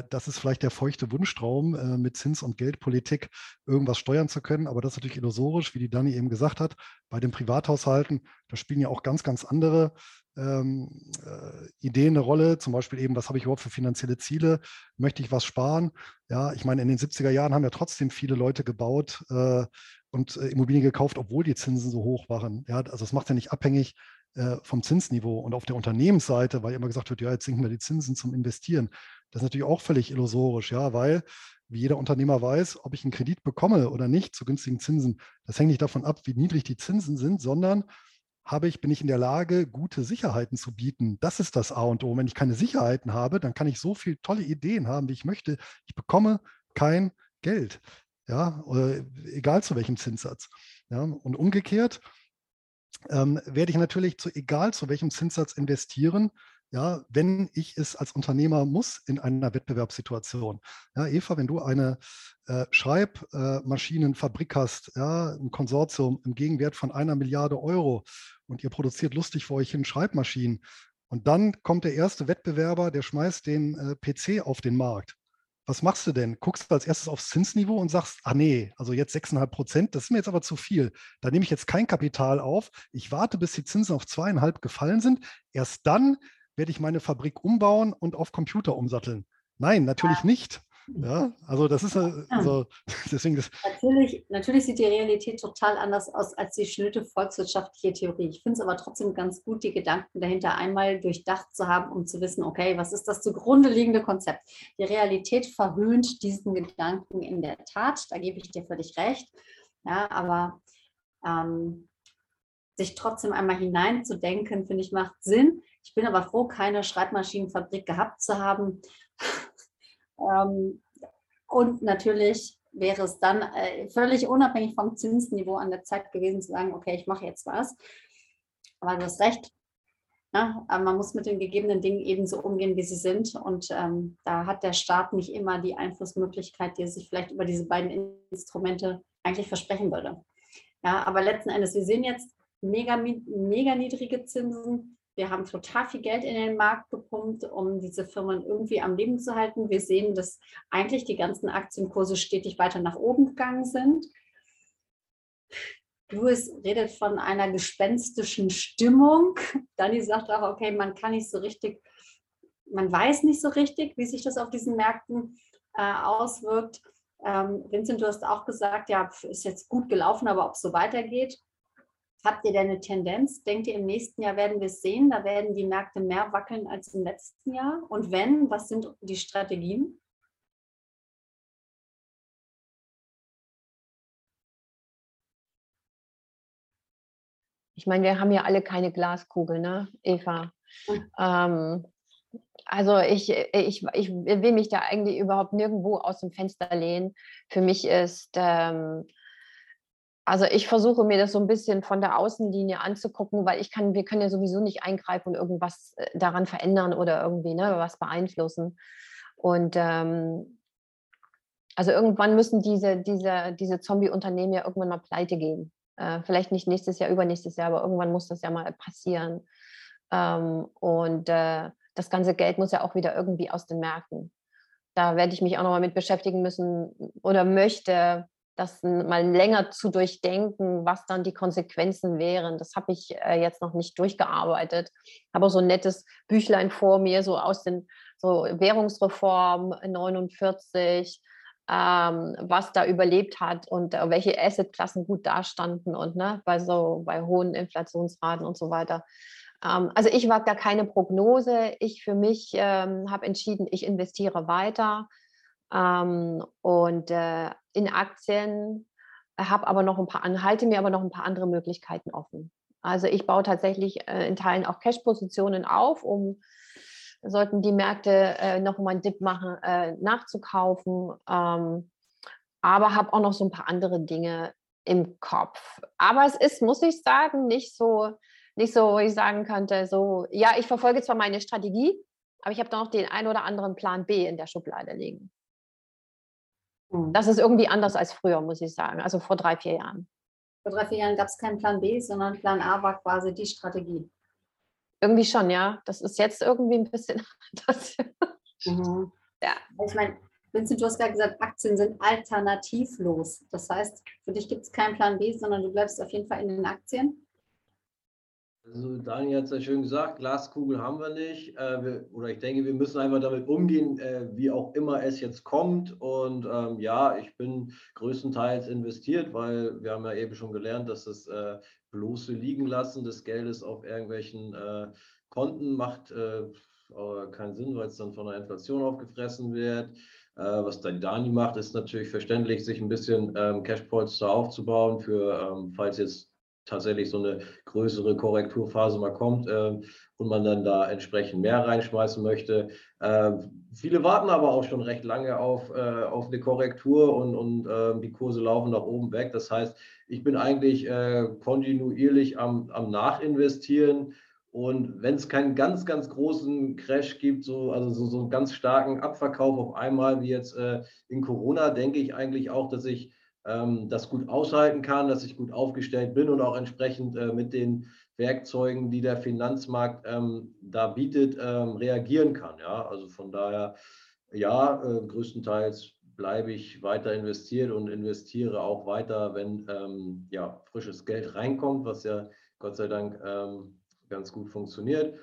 [SPEAKER 4] das ist vielleicht der feuchte Wunschtraum, äh, mit Zins- und Geldpolitik irgendwas steuern zu können. Aber das ist natürlich illusorisch, wie die Dani eben gesagt hat. Bei den Privathaushalten, da spielen ja auch ganz, ganz andere ähm, äh, Ideen eine Rolle. Zum Beispiel eben, was habe ich überhaupt für finanzielle Ziele? Möchte ich was sparen? Ja, ich meine, in den 70er Jahren haben ja trotzdem viele Leute gebaut äh, und äh, Immobilien gekauft, obwohl die Zinsen so hoch waren. Ja, also es macht ja nicht abhängig äh, vom Zinsniveau. Und auf der Unternehmensseite, weil immer gesagt wird, ja, jetzt sinken wir die Zinsen zum Investieren. Das ist natürlich auch völlig illusorisch, ja, weil, wie jeder Unternehmer weiß, ob ich einen Kredit bekomme oder nicht zu günstigen Zinsen, das hängt nicht davon ab, wie niedrig die Zinsen sind, sondern habe ich, bin ich in der Lage, gute Sicherheiten zu bieten. Das ist das A und O. Wenn ich keine Sicherheiten habe, dann kann ich so viele tolle Ideen haben, wie ich möchte. Ich bekomme kein Geld. Ja, egal zu welchem Zinssatz. Ja, und umgekehrt ähm, werde ich natürlich zu egal zu welchem Zinssatz investieren, ja, wenn ich es als Unternehmer muss in einer Wettbewerbssituation. Ja, Eva, wenn du eine äh, Schreibmaschinenfabrik äh, hast, ja, ein Konsortium im Gegenwert von einer Milliarde Euro und ihr produziert lustig vor euch hin Schreibmaschinen und dann kommt der erste Wettbewerber, der schmeißt den äh, PC auf den Markt. Was machst du denn? Guckst du als erstes aufs Zinsniveau und sagst, ah nee, also jetzt 6,5 Prozent, das ist mir jetzt aber zu viel. Da nehme ich jetzt kein Kapital auf. Ich warte, bis die Zinsen auf zweieinhalb gefallen sind. Erst dann werde ich meine Fabrik umbauen und auf Computer umsatteln. Nein, natürlich nicht. Ja, also das ist also deswegen das.
[SPEAKER 2] Natürlich, natürlich sieht die Realität total anders aus als die schnöde volkswirtschaftliche Theorie. Ich finde es aber trotzdem ganz gut, die Gedanken dahinter einmal durchdacht zu haben, um zu wissen, okay, was ist das zugrunde liegende Konzept? Die Realität verhöhnt diesen Gedanken in der Tat, da gebe ich dir völlig recht. Ja, aber ähm, sich trotzdem einmal hineinzudenken, finde ich, macht Sinn. Ich bin aber froh, keine Schreibmaschinenfabrik gehabt zu haben. Ähm, und natürlich wäre es dann äh, völlig unabhängig vom Zinsniveau an der Zeit gewesen zu sagen, okay, ich mache jetzt was. Aber du hast recht. Ja, ne? man muss mit den gegebenen Dingen ebenso umgehen, wie sie sind. Und ähm, da hat der Staat nicht immer die Einflussmöglichkeit, die er sich vielleicht über diese beiden Instrumente eigentlich versprechen würde. Ja, aber letzten Endes, wir sehen jetzt mega, mega niedrige Zinsen. Wir haben total viel Geld in den Markt gepumpt, um diese Firmen irgendwie am Leben zu halten. Wir sehen, dass eigentlich die ganzen Aktienkurse stetig weiter nach oben gegangen sind. Louis redet von einer gespenstischen Stimmung. Dani sagt auch, okay, man kann nicht so richtig, man weiß nicht so richtig, wie sich das auf diesen Märkten äh, auswirkt. Ähm, Vincent, du hast auch gesagt, ja, ist jetzt gut gelaufen, aber ob es so weitergeht. Habt ihr denn eine Tendenz? Denkt ihr, im nächsten Jahr werden wir es sehen? Da werden die Märkte mehr wackeln als im letzten Jahr? Und wenn, was sind die Strategien?
[SPEAKER 3] Ich meine, wir haben ja alle keine Glaskugel, ne, Eva? Mhm. Ähm, also ich, ich, ich will mich da eigentlich überhaupt nirgendwo aus dem Fenster lehnen. Für mich ist ähm, also ich versuche mir das so ein bisschen von der Außenlinie anzugucken, weil ich kann, wir können ja sowieso nicht eingreifen und irgendwas äh, daran verändern oder irgendwie ne, was beeinflussen. Und ähm, also irgendwann müssen diese, diese, diese Zombie-Unternehmen ja irgendwann mal pleite gehen. Äh, vielleicht nicht nächstes Jahr, übernächstes Jahr, aber irgendwann muss das ja mal passieren. Ähm, und äh, das ganze Geld muss ja auch wieder irgendwie aus den Märkten. Da werde ich mich auch nochmal mit beschäftigen müssen oder möchte das mal länger zu durchdenken, was dann die Konsequenzen wären. Das habe ich äh, jetzt noch nicht durchgearbeitet. Habe so ein nettes Büchlein vor mir, so aus den so Währungsreform 49, ähm, was da überlebt hat und äh, welche Assetklassen gut dastanden und ne, bei so bei hohen Inflationsraten und so weiter. Ähm, also ich wage da keine Prognose. Ich für mich ähm, habe entschieden, ich investiere weiter ähm, und äh, in Aktien, habe aber noch ein paar, halte mir aber noch ein paar andere Möglichkeiten offen. Also ich baue tatsächlich äh, in Teilen auch Cash-Positionen auf, um sollten die Märkte äh, noch mal einen Dip machen, äh, nachzukaufen. Ähm, aber habe auch noch so ein paar andere Dinge im Kopf. Aber es ist, muss ich sagen, nicht so, nicht so, wo ich sagen könnte, so, ja, ich verfolge zwar meine Strategie, aber ich habe da noch den ein oder anderen Plan B in der Schublade liegen. Mhm. Das ist irgendwie anders als früher, muss ich sagen, also vor drei, vier Jahren.
[SPEAKER 2] Vor drei, vier Jahren gab es keinen Plan B, sondern Plan A war quasi die Strategie.
[SPEAKER 3] Irgendwie schon, ja. Das ist jetzt irgendwie ein bisschen anders.
[SPEAKER 2] Mhm. Ja. Ich meine, Vincent, du hast gerade gesagt, Aktien sind alternativlos. Das heißt, für dich gibt es keinen Plan B, sondern du bleibst auf jeden Fall in den Aktien.
[SPEAKER 5] Also Daniel hat es ja schön gesagt, Glaskugel haben wir nicht. Äh, wir, oder ich denke, wir müssen einfach damit umgehen, äh, wie auch immer es jetzt kommt. Und ähm, ja, ich bin größtenteils investiert, weil wir haben ja eben schon gelernt, dass das äh, bloße Liegen lassen des Geldes auf irgendwelchen äh, Konten macht äh, keinen Sinn, weil es dann von der Inflation aufgefressen wird. Äh, was dann Dani macht, ist natürlich verständlich, sich ein bisschen ähm, Cashpolster aufzubauen, für ähm, falls jetzt tatsächlich so eine größere Korrekturphase mal kommt äh, und man dann da entsprechend mehr reinschmeißen möchte. Äh, viele warten aber auch schon recht lange auf, äh, auf eine Korrektur und, und ähm, die Kurse laufen nach oben weg. Das heißt, ich bin eigentlich äh, kontinuierlich am, am Nachinvestieren. Und wenn es keinen ganz, ganz großen Crash gibt, so, also so, so einen ganz starken Abverkauf auf einmal wie jetzt äh, in Corona, denke ich eigentlich auch, dass ich ähm, das gut aushalten kann, dass ich gut aufgestellt bin und auch entsprechend äh, mit den Werkzeugen, die der Finanzmarkt ähm, da bietet, ähm, reagieren kann. Ja? Also von daher ja, äh, größtenteils bleibe ich weiter investiert und investiere auch weiter, wenn ähm, ja, frisches Geld reinkommt, was ja Gott sei Dank ähm, ganz gut funktioniert.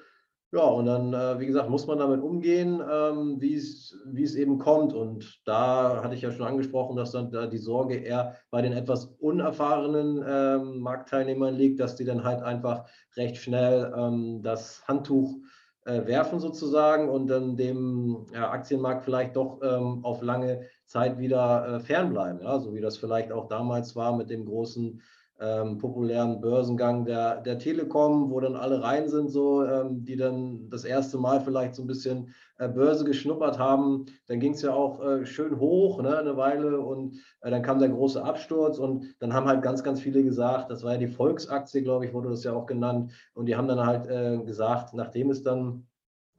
[SPEAKER 5] Ja, und dann, äh, wie gesagt, muss man damit umgehen, ähm, wie es eben kommt. Und da hatte ich ja schon angesprochen, dass dann da die Sorge eher bei den etwas unerfahrenen ähm, Marktteilnehmern liegt, dass die dann halt einfach recht schnell ähm, das Handtuch äh, werfen sozusagen und dann dem ja, Aktienmarkt vielleicht doch ähm, auf lange Zeit wieder äh, fernbleiben. Ja? So wie das vielleicht auch damals war mit dem großen ähm, populären Börsengang der, der Telekom, wo dann alle rein sind, so, ähm, die dann das erste Mal vielleicht so ein bisschen äh, Börse geschnuppert haben. Dann ging es ja auch äh, schön hoch, ne, eine Weile, und äh, dann kam der große Absturz und dann haben halt ganz, ganz viele gesagt, das war ja die Volksaktie, glaube ich, wurde das ja auch genannt, und die haben dann halt äh, gesagt, nachdem es dann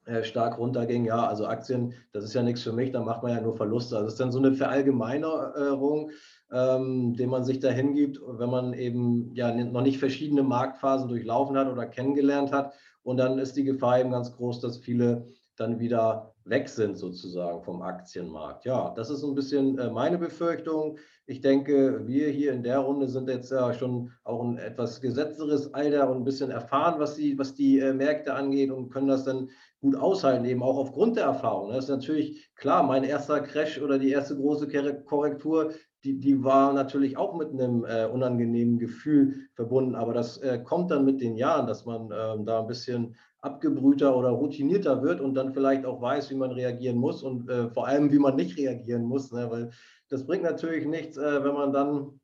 [SPEAKER 5] äh, stark runterging, ja, also Aktien, das ist ja nichts für mich, da macht man ja nur Verluste. Also es ist dann so eine Verallgemeinerung ähm, den man sich da hingibt, wenn man eben ja noch nicht verschiedene Marktphasen durchlaufen hat oder kennengelernt hat. Und dann ist die Gefahr eben ganz groß, dass viele dann wieder weg sind sozusagen vom Aktienmarkt. Ja, das ist ein bisschen äh, meine Befürchtung. Ich denke, wir hier in der Runde sind jetzt ja schon auch ein etwas gesetzteres Alter und ein bisschen erfahren, was die, was die äh, Märkte angeht und können das dann gut aushalten, eben auch aufgrund der Erfahrung. Das ist natürlich klar, mein erster Crash oder die erste große Korrektur, die, die war natürlich auch mit einem äh, unangenehmen Gefühl verbunden. Aber das äh, kommt dann mit den Jahren, dass man ähm, da ein bisschen abgebrühter oder routinierter wird und dann vielleicht auch weiß, wie man reagieren muss und äh, vor allem, wie man nicht reagieren muss. Ne? Weil das bringt natürlich nichts, äh, wenn man dann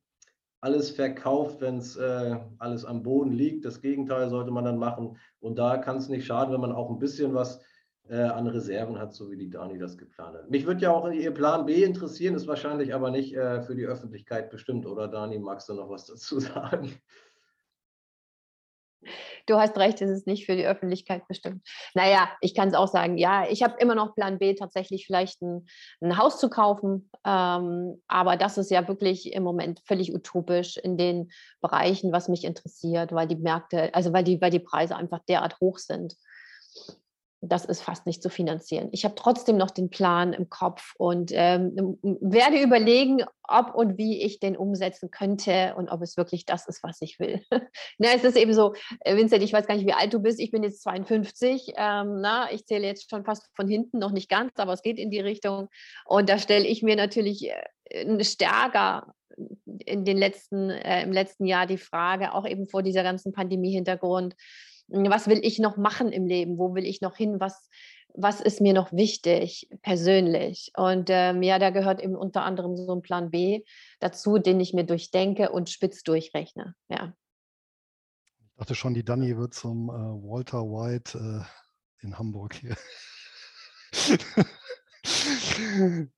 [SPEAKER 5] alles verkauft, wenn es äh, alles am Boden liegt. Das Gegenteil sollte man dann machen. Und da kann es nicht schaden, wenn man auch ein bisschen was äh, an Reserven hat, so wie die Dani das geplant hat. Mich würde ja auch Ihr Plan B interessieren, ist wahrscheinlich aber nicht äh, für die Öffentlichkeit bestimmt, oder Dani, magst du noch was dazu sagen?
[SPEAKER 3] Du hast recht, es ist nicht für die Öffentlichkeit bestimmt. Naja, ich kann es auch sagen, ja, ich habe immer noch Plan B, tatsächlich vielleicht ein, ein Haus zu kaufen. Ähm, aber das ist ja wirklich im Moment völlig utopisch in den Bereichen, was mich interessiert, weil die Märkte, also weil die, weil die Preise einfach derart hoch sind das ist fast nicht zu finanzieren. Ich habe trotzdem noch den Plan im Kopf und ähm, werde überlegen, ob und wie ich den umsetzen könnte und ob es wirklich das ist, was ich will. na, es ist eben so, äh, Vincent, ich weiß gar nicht, wie alt du bist. Ich bin jetzt 52. Ähm, na, ich zähle jetzt schon fast von hinten, noch nicht ganz, aber es geht in die Richtung. Und da stelle ich mir natürlich äh, stärker in den letzten, äh, im letzten Jahr die Frage, auch eben vor dieser ganzen Pandemie-Hintergrund, was will ich noch machen im Leben, wo will ich noch hin, was, was ist mir noch wichtig persönlich. Und ähm, ja, da gehört eben unter anderem so ein Plan B dazu, den ich mir durchdenke und spitz durchrechne. Ja.
[SPEAKER 4] Ich dachte schon, die Dani wird zum äh, Walter White äh, in Hamburg hier.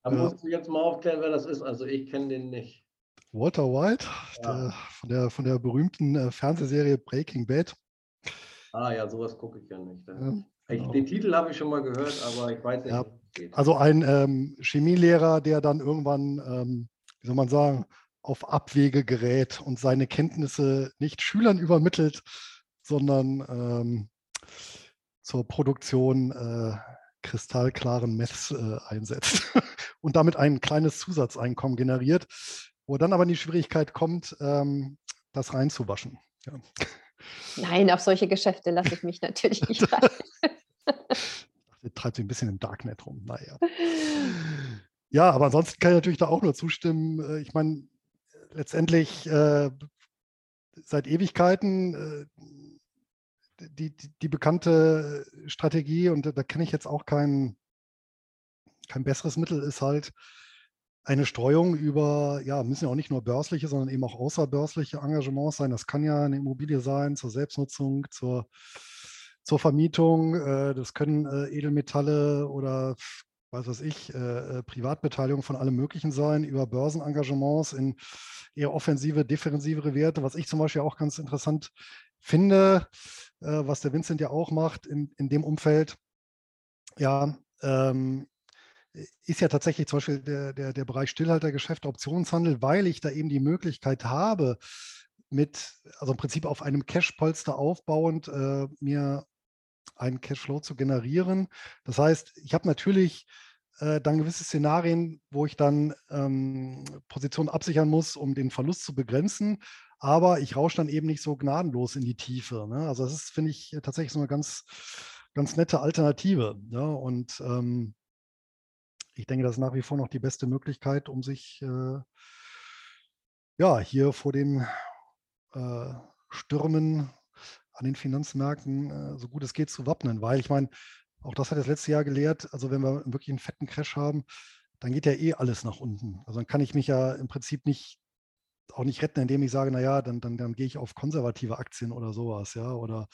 [SPEAKER 5] Da musst du jetzt mal aufklären, wer das ist. Also ich kenne den nicht.
[SPEAKER 4] Walter White, ja. der, von, der, von der berühmten äh, Fernsehserie Breaking Bad.
[SPEAKER 5] Ah ja, sowas gucke ich ja nicht. Ja, genau. Den Titel habe ich schon mal gehört, aber ich weiß nicht, ja,
[SPEAKER 4] Also ein ähm, Chemielehrer, der dann irgendwann, ähm, wie soll man sagen, auf Abwege gerät und seine Kenntnisse nicht Schülern übermittelt, sondern ähm, zur Produktion äh, kristallklaren Meths äh, einsetzt und damit ein kleines Zusatzeinkommen generiert, wo dann aber in die Schwierigkeit kommt, ähm, das reinzuwaschen. Ja.
[SPEAKER 3] Nein, auf solche Geschäfte lasse ich mich natürlich nicht rein.
[SPEAKER 4] treibt sich ein bisschen im Darknet rum. Naja. Ja, aber ansonsten kann ich natürlich da auch nur zustimmen. Äh, ich meine, letztendlich äh, seit Ewigkeiten äh, die, die, die, bekannte Strategie, und da kenne ich jetzt auch kein, kein besseres Mittel, ist halt, eine Streuung über, ja, müssen ja auch nicht nur börsliche, sondern eben auch außerbörsliche Engagements sein. Das kann ja eine Immobilie sein zur Selbstnutzung, zur, zur Vermietung. Äh, das können äh, Edelmetalle oder was weiß ich, äh, Privatbeteiligung von allem Möglichen sein, über Börsenengagements in eher offensive, defensivere Werte, was ich zum Beispiel auch ganz interessant finde, was der Vincent ja auch macht in, in dem Umfeld. Ja, ähm, ist ja tatsächlich zum Beispiel der, der, der Bereich Stillhaltergeschäft, Optionshandel, weil ich da eben die Möglichkeit habe, mit, also im Prinzip auf einem Cash-Polster aufbauend, äh, mir einen Cashflow zu generieren. Das heißt, ich habe natürlich äh, dann gewisse Szenarien, wo ich dann ähm, Positionen absichern muss, um den Verlust zu begrenzen. Aber ich rausche dann eben nicht so gnadenlos in die Tiefe. Ne? Also das ist, finde ich, tatsächlich so eine ganz, ganz nette Alternative. Ja? Und ähm, ich denke, das ist nach wie vor noch die beste Möglichkeit, um sich äh, ja, hier vor den äh, Stürmen an den Finanzmärkten äh, so gut es geht zu wappnen. Weil ich meine, auch das hat das letzte Jahr gelehrt, also wenn wir wirklich einen fetten Crash haben, dann geht ja eh alles nach unten. Also dann kann ich mich ja im Prinzip nicht auch nicht retten, indem ich sage, naja, dann, dann, dann gehe ich auf konservative Aktien oder sowas, ja, oder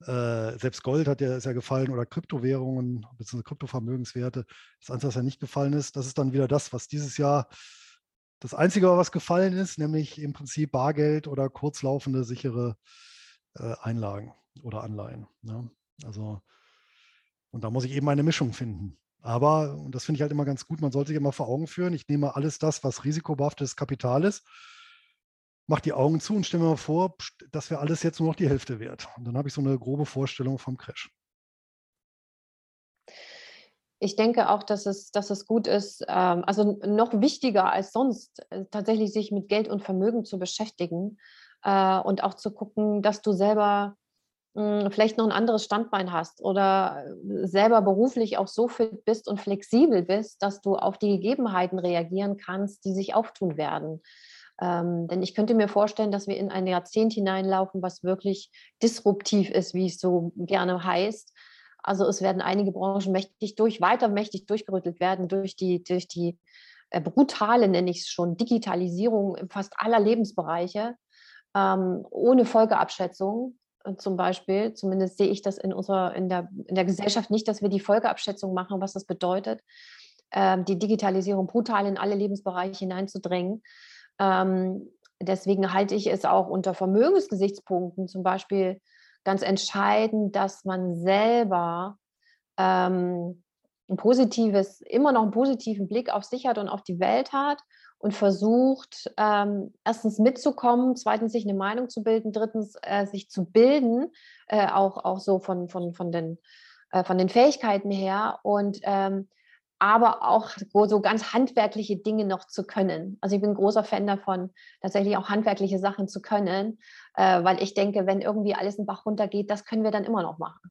[SPEAKER 4] äh, selbst Gold hat ja, ist ja gefallen oder Kryptowährungen bzw. Kryptovermögenswerte. Das Einzige, was ja nicht gefallen ist, das ist dann wieder das, was dieses Jahr das Einzige, was gefallen ist, nämlich im Prinzip Bargeld oder kurzlaufende sichere äh, Einlagen oder Anleihen. Ja. Also, und da muss ich eben eine Mischung finden. Aber, und das finde ich halt immer ganz gut, man sollte sich immer vor Augen führen, ich nehme alles das, was risikobehaftetes Kapital ist, mache die Augen zu und stelle mir vor, das wäre alles jetzt nur noch die Hälfte wert. Und dann habe ich so eine grobe Vorstellung vom Crash.
[SPEAKER 3] Ich denke auch, dass es, dass es gut ist, ähm, also noch wichtiger als sonst, äh, tatsächlich sich mit Geld und Vermögen zu beschäftigen äh, und auch zu gucken, dass du selber hm, vielleicht noch ein anderes Standbein hast oder äh, selber beruflich auch so fit bist und flexibel bist, dass du auf die Gegebenheiten reagieren kannst, die sich auftun werden. Ähm, denn ich könnte mir vorstellen, dass wir in ein Jahrzehnt hineinlaufen, was wirklich disruptiv ist, wie es so gerne heißt. Also es werden einige Branchen mächtig durch, weiter mächtig durchgerüttelt werden durch die, durch die äh, brutale, nenne ich es schon, Digitalisierung fast aller Lebensbereiche, ähm, ohne Folgeabschätzung äh, zum Beispiel. Zumindest sehe ich das in unserer, in der, in der Gesellschaft nicht, dass wir die Folgeabschätzung machen, was das bedeutet, ähm, die Digitalisierung brutal in alle Lebensbereiche hineinzudrängen. Ähm, deswegen halte ich es auch unter Vermögensgesichtspunkten zum Beispiel ganz entscheidend, dass man selber ähm, ein positives, immer noch einen positiven Blick auf sich hat und auf die Welt hat und versucht, ähm, erstens mitzukommen, zweitens sich eine Meinung zu bilden, drittens äh, sich zu bilden, äh, auch, auch so von, von, von, den, äh, von den Fähigkeiten her. Und ähm, aber auch so ganz handwerkliche Dinge noch zu können. Also ich bin großer Fan davon, tatsächlich auch handwerkliche Sachen zu können, äh, weil ich denke, wenn irgendwie alles in Bach runtergeht, das können wir dann immer noch machen.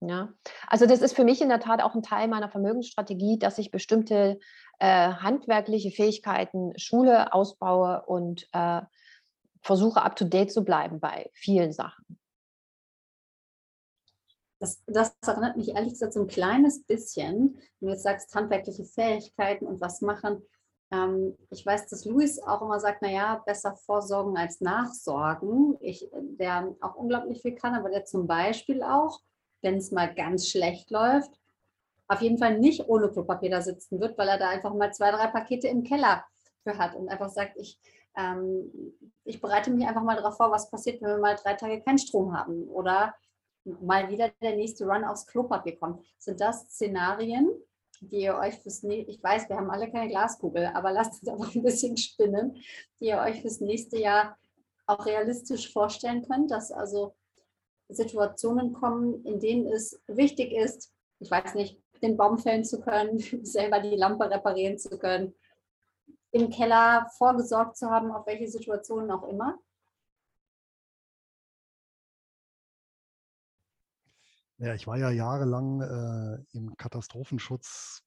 [SPEAKER 3] Ja, also das ist für mich in der Tat auch ein Teil meiner Vermögensstrategie, dass ich bestimmte äh, handwerkliche Fähigkeiten schule, ausbaue und äh, versuche up-to-date zu bleiben bei vielen Sachen.
[SPEAKER 2] Das, das, erinnert mich ehrlich gesagt so ein kleines bisschen, wenn du jetzt sagst, handwerkliche Fähigkeiten und was machen. Ähm, ich weiß, dass Luis auch immer sagt, naja, besser vorsorgen als nachsorgen. Ich, der auch unglaublich viel kann, aber der zum Beispiel auch wenn es mal ganz schlecht läuft, auf jeden Fall nicht ohne Klopapier da sitzen wird, weil er da einfach mal zwei, drei Pakete im Keller für hat und einfach sagt, ich, ähm, ich bereite mich einfach mal darauf vor, was passiert, wenn wir mal drei Tage keinen Strom haben oder mal wieder der nächste Run aufs Klopapier kommt. Sind das Szenarien, die ihr euch fürs nächste, ich weiß, wir haben alle keine Glaskugel, aber lasst uns einfach ein bisschen spinnen, die ihr euch fürs nächste Jahr auch realistisch vorstellen könnt, dass also Situationen kommen, in denen es wichtig ist, ich weiß nicht, den Baum fällen zu können, selber die Lampe reparieren zu können, im Keller vorgesorgt zu haben, auf welche Situationen auch immer?
[SPEAKER 4] Ja, ich war ja jahrelang äh, im Katastrophenschutz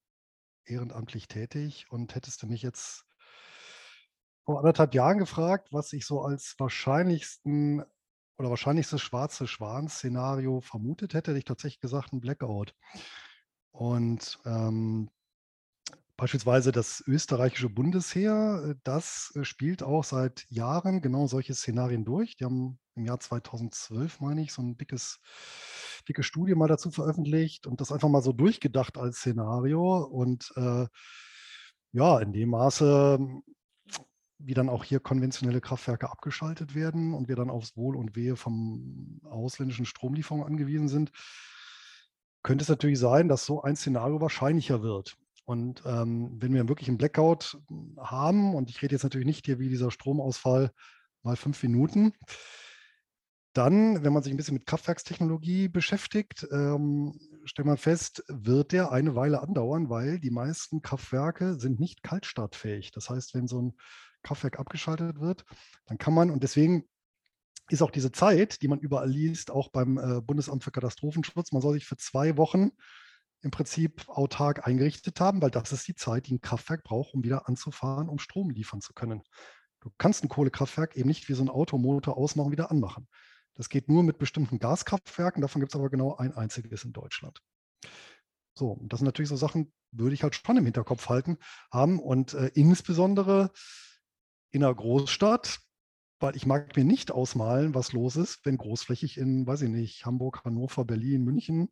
[SPEAKER 4] ehrenamtlich tätig und hättest du mich jetzt vor anderthalb Jahren gefragt, was ich so als wahrscheinlichsten oder wahrscheinlich das schwarze Schwan-Szenario vermutet hätte, hätte ich tatsächlich gesagt, ein Blackout. Und ähm, beispielsweise das österreichische Bundesheer, äh, das äh, spielt auch seit Jahren genau solche Szenarien durch. Die haben im Jahr 2012, meine ich, so ein dickes, dicke Studie mal dazu veröffentlicht und das einfach mal so durchgedacht als Szenario. Und äh, ja, in dem Maße wie dann auch hier konventionelle Kraftwerke abgeschaltet werden und wir dann aufs Wohl und Wehe vom ausländischen Stromlieferungen angewiesen sind, könnte es natürlich sein, dass so ein Szenario wahrscheinlicher wird. Und ähm, wenn wir wirklich einen Blackout haben, und ich rede jetzt natürlich nicht hier wie dieser Stromausfall mal fünf Minuten, dann, wenn man sich ein bisschen mit Kraftwerkstechnologie beschäftigt, ähm, stellt man fest, wird der eine Weile andauern, weil die meisten Kraftwerke sind nicht kaltstartfähig. Das heißt, wenn so ein Kraftwerk abgeschaltet wird, dann kann man, und deswegen ist auch diese Zeit, die man überall liest, auch beim äh, Bundesamt für Katastrophenschutz, man soll sich für zwei Wochen im Prinzip autark eingerichtet haben, weil das ist die Zeit, die ein Kraftwerk braucht, um wieder anzufahren, um Strom liefern zu können. Du kannst ein Kohlekraftwerk eben nicht wie so ein Automotor ausmachen, wieder anmachen. Das geht nur mit bestimmten Gaskraftwerken, davon gibt es aber genau ein einziges in Deutschland. So, das sind natürlich so Sachen, würde ich halt schon im Hinterkopf halten, haben und äh, insbesondere in einer Großstadt, weil ich mag mir nicht ausmalen, was los ist, wenn großflächig in, weiß ich nicht, Hamburg, Hannover, Berlin, München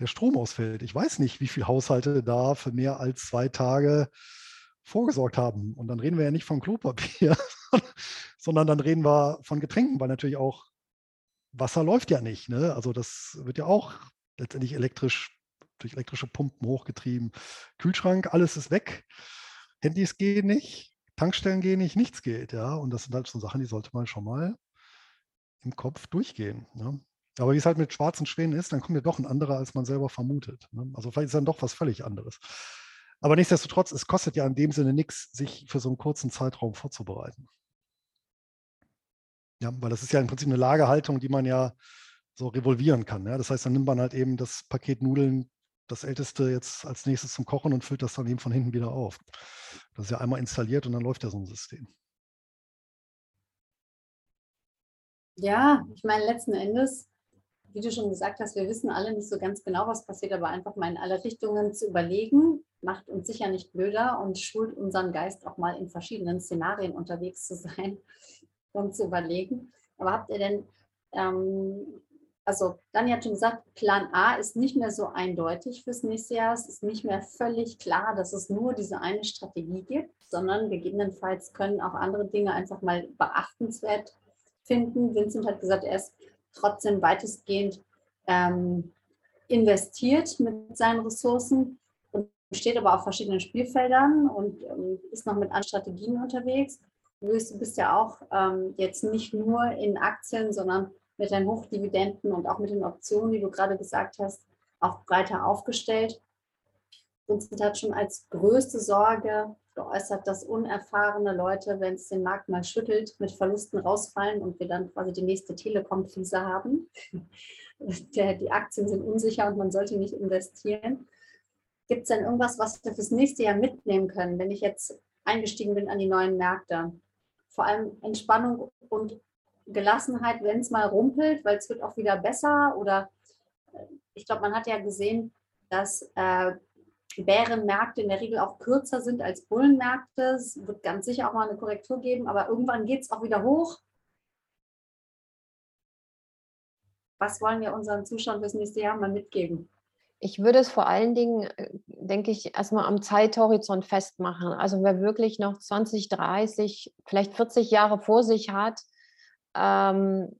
[SPEAKER 4] der Strom ausfällt. Ich weiß nicht, wie viele Haushalte da für mehr als zwei Tage vorgesorgt haben. Und dann reden wir ja nicht von Klopapier, sondern dann reden wir von Getränken, weil natürlich auch Wasser läuft ja nicht. Ne? Also das wird ja auch letztendlich elektrisch durch elektrische Pumpen hochgetrieben. Kühlschrank, alles ist weg. Handys gehen nicht, Tankstellen gehen nicht, nichts geht. Ja? Und das sind halt so Sachen, die sollte man schon mal im Kopf durchgehen. Ne? Aber wie es halt mit schwarzen Schwänen ist, dann kommt ja doch ein anderer, als man selber vermutet. Ne? Also vielleicht ist dann doch was völlig anderes. Aber nichtsdestotrotz, es kostet ja in dem Sinne nichts, sich für so einen kurzen Zeitraum vorzubereiten. Ja, weil das ist ja im Prinzip eine Lagerhaltung, die man ja so revolvieren kann. Ja? Das heißt, dann nimmt man halt eben das Paket Nudeln, das älteste jetzt als nächstes zum Kochen und füllt das dann eben von hinten wieder auf. Das ist ja einmal installiert und dann läuft ja so ein System.
[SPEAKER 2] Ja, ich meine, letzten Endes wie du schon gesagt hast, wir wissen alle nicht so ganz genau, was passiert, aber einfach mal in alle Richtungen zu überlegen, macht uns sicher nicht blöder und schult unseren Geist auch mal in verschiedenen Szenarien unterwegs zu sein und zu überlegen. Aber habt ihr denn, ähm, also Dani hat schon gesagt, Plan A ist nicht mehr so eindeutig fürs nächste Jahr. Es ist nicht mehr völlig klar, dass es nur diese eine Strategie gibt, sondern gegebenenfalls können auch andere Dinge einfach mal beachtenswert finden. Vincent hat gesagt, er ist trotzdem weitestgehend ähm, investiert mit seinen Ressourcen und steht aber auf verschiedenen Spielfeldern und ähm, ist noch mit anderen Strategien unterwegs. Du bist ja auch ähm, jetzt nicht nur in Aktien, sondern mit deinen Hochdividenden und auch mit den Optionen, die du gerade gesagt hast, auch breiter aufgestellt. Vincent hat schon als größte Sorge geäußert, dass unerfahrene Leute, wenn es den Markt mal schüttelt, mit Verlusten rausfallen und wir dann quasi die nächste Telekom-Krise haben. Die Aktien sind unsicher und man sollte nicht investieren. Gibt es denn irgendwas, was wir fürs nächste Jahr mitnehmen können, wenn ich jetzt eingestiegen bin an die neuen Märkte? Vor allem Entspannung und Gelassenheit, wenn es mal rumpelt, weil es wird auch wieder besser. Oder äh, ich glaube, man hat ja gesehen, dass äh, Bärenmärkte in der Regel auch kürzer sind als Bullenmärkte. Es wird ganz sicher auch mal eine Korrektur geben, aber irgendwann geht es auch wieder hoch. Was wollen wir unseren Zuschauern fürs nächste Jahr mal mitgeben?
[SPEAKER 3] Ich würde es vor allen Dingen, äh, denke ich, erstmal am Zeithorizont festmachen. Also wer wirklich noch 20, 30, vielleicht 40 Jahre vor sich hat, ähm,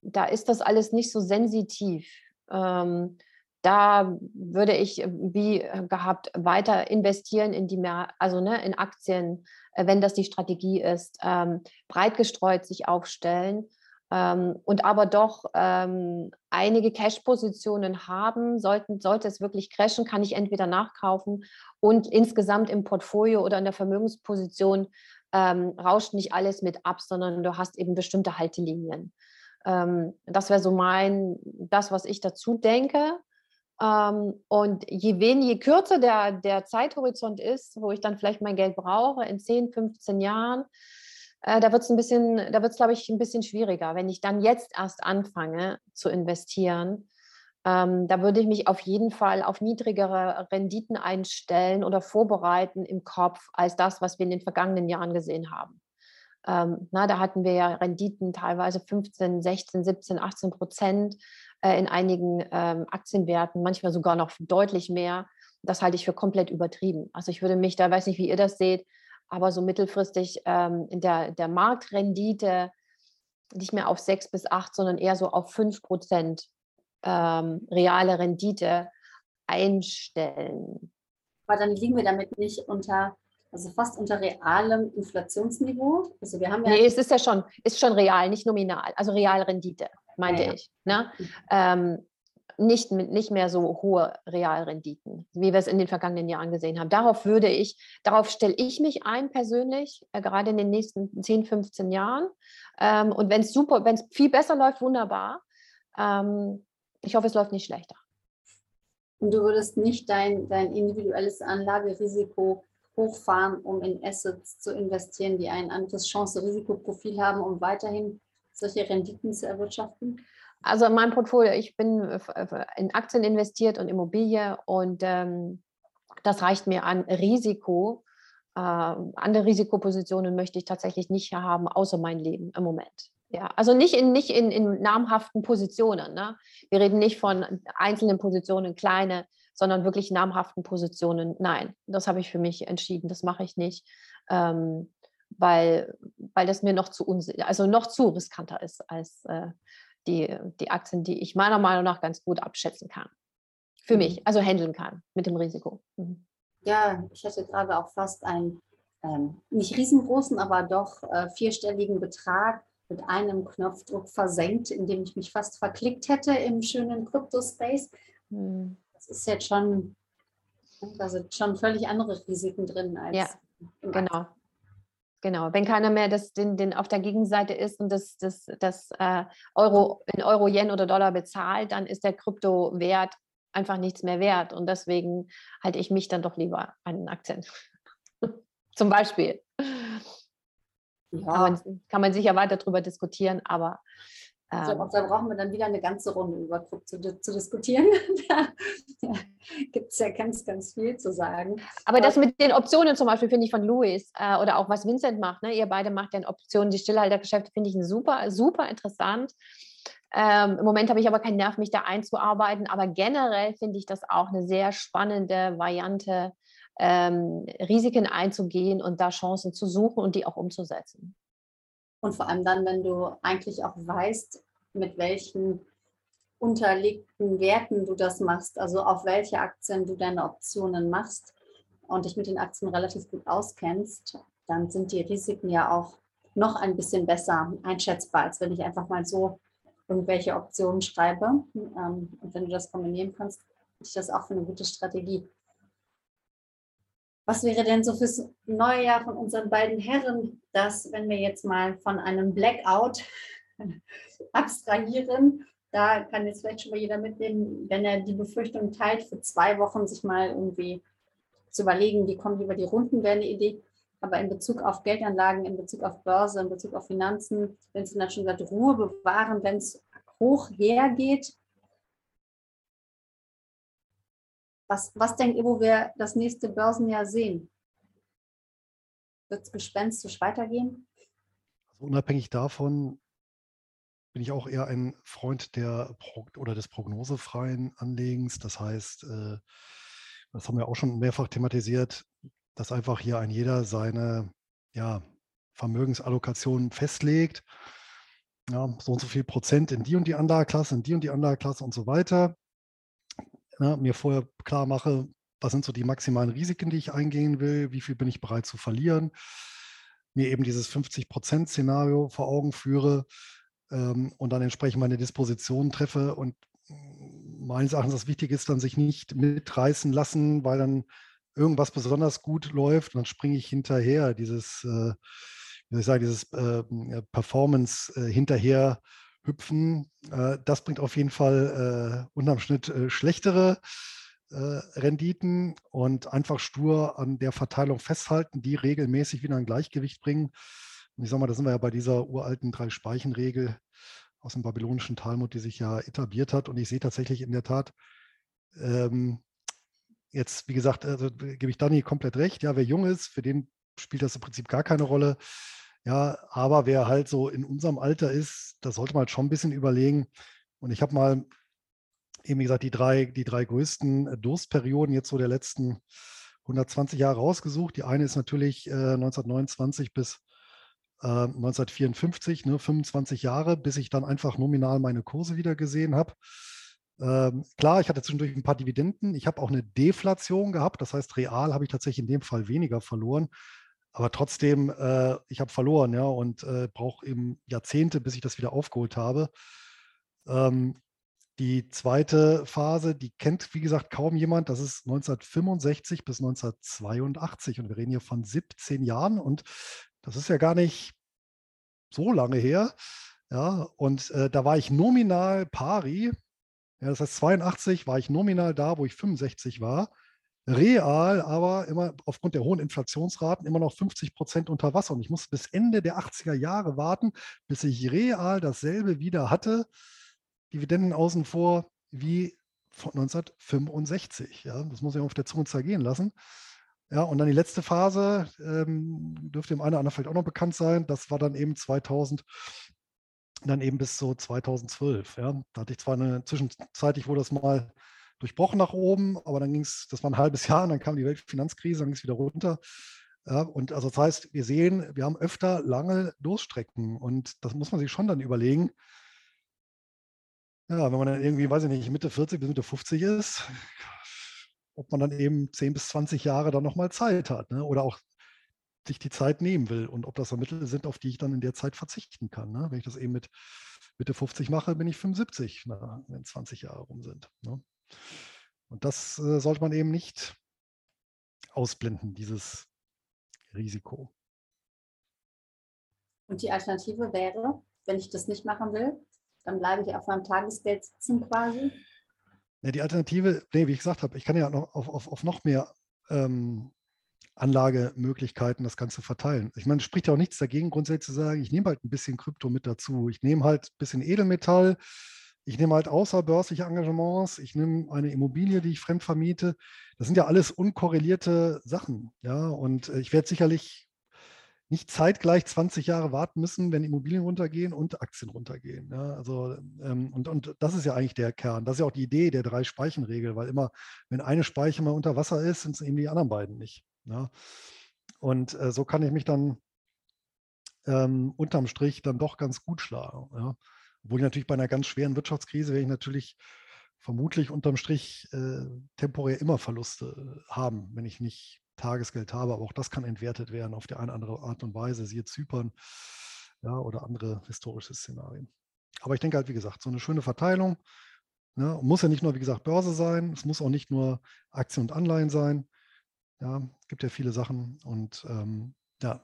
[SPEAKER 3] da ist das alles nicht so sensitiv. Ähm, da würde ich äh, wie äh, gehabt weiter investieren in die mehr, also ne, in Aktien, äh, wenn das die Strategie ist, ähm, breit gestreut sich aufstellen ähm, und aber doch ähm, einige Cash-Positionen haben. Sollten, sollte es wirklich crashen, kann ich entweder nachkaufen und insgesamt im Portfolio oder in der Vermögensposition ähm, rauscht nicht alles mit ab, sondern du hast eben bestimmte Haltelinien. Ähm, das wäre so mein, das, was ich dazu denke. Ähm, und je weniger, je kürzer der, der Zeithorizont ist, wo ich dann vielleicht mein Geld brauche, in 10, 15 Jahren, äh, da wird es ein bisschen, da wird es, glaube ich, ein bisschen schwieriger. Wenn ich dann jetzt erst anfange zu investieren, ähm, da würde ich mich auf jeden Fall auf niedrigere Renditen einstellen oder vorbereiten im Kopf als das, was wir in den vergangenen Jahren gesehen haben. Ähm, na, da hatten wir ja Renditen teilweise 15, 16, 17, 18 Prozent äh, in einigen ähm, Aktienwerten, manchmal sogar noch deutlich mehr. Das halte ich für komplett übertrieben. Also ich würde mich da, weiß nicht, wie ihr das seht, aber so mittelfristig ähm, in der, der Marktrendite nicht mehr auf 6 bis 8, sondern eher so auf 5 Prozent ähm, reale Rendite einstellen.
[SPEAKER 2] Aber dann liegen wir damit nicht unter, also fast unter realem Inflationsniveau. Also wir haben ja
[SPEAKER 3] nee, es ist ja schon, ist schon real, nicht nominal, also Realrendite meinte ja, ja. ich. Ne? Mhm. Ähm, nicht, nicht mehr so hohe Realrenditen, wie wir es in den vergangenen Jahren gesehen haben. Darauf würde ich, darauf stelle ich mich ein persönlich, äh, gerade in den nächsten 10, 15 Jahren. Ähm, und wenn es super, wenn es viel besser läuft, wunderbar. Ähm, ich hoffe, es läuft nicht schlechter.
[SPEAKER 2] Und du würdest nicht dein, dein individuelles Anlagerisiko hochfahren, um in Assets zu investieren, die ein anderes Chance-Risikoprofil haben, um weiterhin solche Renditen zu erwirtschaften?
[SPEAKER 3] Also in meinem Portfolio, ich bin in Aktien investiert und Immobilie und ähm, das reicht mir an Risiko. Äh, andere Risikopositionen möchte ich tatsächlich nicht haben, außer mein Leben im Moment. Ja, also nicht in, nicht in, in namhaften Positionen. Ne? Wir reden nicht von einzelnen Positionen, kleine, sondern wirklich namhaften Positionen. Nein, das habe ich für mich entschieden. Das mache ich nicht, ähm, weil, weil das mir noch zu also noch zu riskanter ist als äh, die, die Aktien, die ich meiner Meinung nach ganz gut abschätzen kann. Für mhm. mich, also handeln kann mit dem Risiko. Mhm.
[SPEAKER 2] Ja, ich hatte gerade auch fast einen ähm, nicht riesengroßen, aber doch äh, vierstelligen Betrag mit einem Knopfdruck versenkt, indem ich mich fast verklickt hätte im schönen Crypto-Space. Mhm. Das ist jetzt schon, da sind schon völlig andere Risiken drin als.
[SPEAKER 3] Ja, genau. Genau, wenn keiner mehr das, den, den auf der Gegenseite ist und das, das, das äh, Euro in Euro, Yen oder Dollar bezahlt, dann ist der Kryptowert einfach nichts mehr wert. Und deswegen halte ich mich dann doch lieber an den Aktien. Zum Beispiel. Ja. Kann, man, kann man sicher weiter darüber diskutieren, aber
[SPEAKER 2] glaube, ähm. da brauchen wir dann wieder eine ganze Runde über Krypto zu, zu diskutieren. da, gibt es ja ganz, ganz viel zu sagen.
[SPEAKER 3] Aber das mit den Optionen zum Beispiel finde ich von Louis äh, oder auch was Vincent macht, ne? ihr beide macht ja Optionen, die Stillhaltergeschäfte finde ich super, super interessant. Ähm, Im Moment habe ich aber keinen Nerv, mich da einzuarbeiten, aber generell finde ich das auch eine sehr spannende Variante, ähm, Risiken einzugehen und da Chancen zu suchen und die auch umzusetzen.
[SPEAKER 2] Und vor allem dann, wenn du eigentlich auch weißt, mit welchen unterlegten Werten du das machst, also auf welche Aktien du deine Optionen machst und dich mit den Aktien relativ gut auskennst, dann sind die Risiken ja auch noch ein bisschen besser einschätzbar, als wenn ich einfach mal so irgendwelche Optionen schreibe. Ähm, und wenn du das kombinieren kannst, ist das auch für eine gute Strategie. Was wäre denn so fürs neue Jahr von unseren beiden Herren, dass, wenn wir jetzt mal von einem Blackout abstrahieren, da kann jetzt vielleicht schon mal jeder mitnehmen, wenn er die Befürchtung teilt, für zwei Wochen sich mal irgendwie zu überlegen, wie kommen die über die Runden, wäre eine Idee. Aber in Bezug auf Geldanlagen, in Bezug auf Börse, in Bezug auf Finanzen, wenn es dann schon gesagt, Ruhe bewahren, wenn es hoch hergeht, Was, was denkt ihr, wo wir das nächste Börsenjahr sehen? Wird es gespenstisch weitergehen?
[SPEAKER 4] Also unabhängig davon bin ich auch eher ein Freund der oder des prognosefreien Anlegens. Das heißt, äh, das haben wir auch schon mehrfach thematisiert, dass einfach hier ein jeder seine ja, Vermögensallokation festlegt. Ja, so und so viel Prozent in die und die Anlageklasse, in die und die Anlageklasse und so weiter ne, mir vorher klar mache, was sind so die maximalen Risiken, die ich eingehen will, wie viel bin ich bereit zu verlieren, mir eben dieses 50-Prozent-Szenario vor Augen führe ähm, und dann entsprechend meine Dispositionen treffe. Und meines Erachtens das Wichtige ist dann, sich nicht mitreißen lassen, weil dann irgendwas besonders gut läuft und dann springe ich hinterher, dieses, äh, wie soll ich sagen, dieses äh, Performance äh, hinterher hüpfen. Äh, das bringt auf jeden Fall äh, unterm Schnitt äh, schlechtere Renditen und einfach stur an der Verteilung festhalten, die regelmäßig wieder ein Gleichgewicht bringen. Und ich sage mal, da sind wir ja bei dieser uralten Drei-Speichen-Regel aus dem babylonischen Talmud, die sich ja etabliert hat. Und ich sehe tatsächlich in der Tat, ähm, jetzt, wie gesagt, also, gebe ich Dani komplett recht. Ja, wer jung ist, für den spielt das im Prinzip gar keine Rolle. Ja, aber wer halt so in unserem Alter ist, da sollte man halt schon ein bisschen überlegen. Und ich habe mal eben wie gesagt die drei, die drei größten äh, Durstperioden jetzt so der letzten 120 Jahre rausgesucht. Die eine ist natürlich äh, 1929 bis äh, 1954, ne, 25 Jahre, bis ich dann einfach nominal meine Kurse wieder gesehen habe. Ähm, klar, ich hatte zwischendurch ein paar Dividenden. Ich habe auch eine Deflation gehabt. Das heißt, real habe ich tatsächlich in dem Fall weniger verloren. Aber trotzdem, äh, ich habe verloren, ja, und äh, brauche eben Jahrzehnte, bis ich das wieder aufgeholt habe. Ähm, Die zweite Phase, die kennt, wie gesagt, kaum jemand. Das ist 1965 bis 1982. Und wir reden hier von 17 Jahren. Und das ist ja gar nicht so lange her. Ja, und äh, da war ich nominal pari. Ja, das heißt, 82 war ich nominal da, wo ich 65 war. Real aber immer aufgrund der hohen Inflationsraten immer noch 50 Prozent unter Wasser. Und ich musste bis Ende der 80er Jahre warten, bis ich real dasselbe wieder hatte. Dividenden außen vor wie von 1965. Ja, das muss ich auf der Zunge zergehen lassen. Ja, und dann die letzte Phase, ähm, dürfte dem einen oder anderen vielleicht auch noch bekannt sein, das war dann eben 2000, dann eben bis so 2012. Ja. Da hatte ich zwar eine zwischenzeitlich wurde das mal durchbrochen nach oben, aber dann ging es, das war ein halbes Jahr, und dann kam die Weltfinanzkrise, dann ging es wieder runter. Ja, und also das heißt, wir sehen, wir haben öfter lange Durststrecken und das muss man sich schon dann überlegen. Ja, wenn man dann irgendwie, weiß ich nicht, Mitte 40 bis Mitte 50 ist, ob man dann eben 10 bis 20 Jahre dann nochmal Zeit hat ne? oder auch sich die Zeit nehmen will und ob das so Mittel sind, auf die ich dann in der Zeit verzichten kann. Ne? Wenn ich das eben mit Mitte 50 mache, bin ich 75, na, wenn 20 Jahre rum sind. Ne? Und das äh, sollte man eben nicht ausblenden, dieses Risiko.
[SPEAKER 2] Und die Alternative wäre, wenn ich das nicht machen will, dann bleibe ich auf meinem Tagesgeld sitzen quasi.
[SPEAKER 4] Ja, die Alternative, nee, wie ich gesagt habe, ich kann ja noch auf, auf, auf noch mehr ähm, Anlagemöglichkeiten das Ganze verteilen. Ich meine, es spricht ja auch nichts dagegen, grundsätzlich zu sagen, ich nehme halt ein bisschen Krypto mit dazu. Ich nehme halt ein bisschen Edelmetall, ich nehme halt außerbörsliche Engagements, ich nehme eine Immobilie, die ich fremd vermiete. Das sind ja alles unkorrelierte Sachen. Ja, und äh, ich werde sicherlich nicht zeitgleich 20 Jahre warten müssen, wenn Immobilien runtergehen und Aktien runtergehen. Ja, also, ähm, und, und das ist ja eigentlich der Kern. Das ist ja auch die Idee der drei Speichenregel, weil immer, wenn eine Speiche mal unter Wasser ist, sind es eben die anderen beiden nicht. Ja. Und äh, so kann ich mich dann ähm, unterm Strich dann doch ganz gut schlagen. Ja. Obwohl ich natürlich bei einer ganz schweren Wirtschaftskrise werde ich natürlich vermutlich unterm Strich äh, temporär immer Verluste haben, wenn ich nicht Tagesgeld habe. Aber auch das kann entwertet werden auf die eine oder andere Art und Weise, siehe Zypern ja, oder andere historische Szenarien. Aber ich denke halt, wie gesagt, so eine schöne Verteilung. Ne, muss ja nicht nur, wie gesagt, Börse sein, es muss auch nicht nur Aktien und Anleihen sein. Ja, es gibt ja viele Sachen und ähm, ja,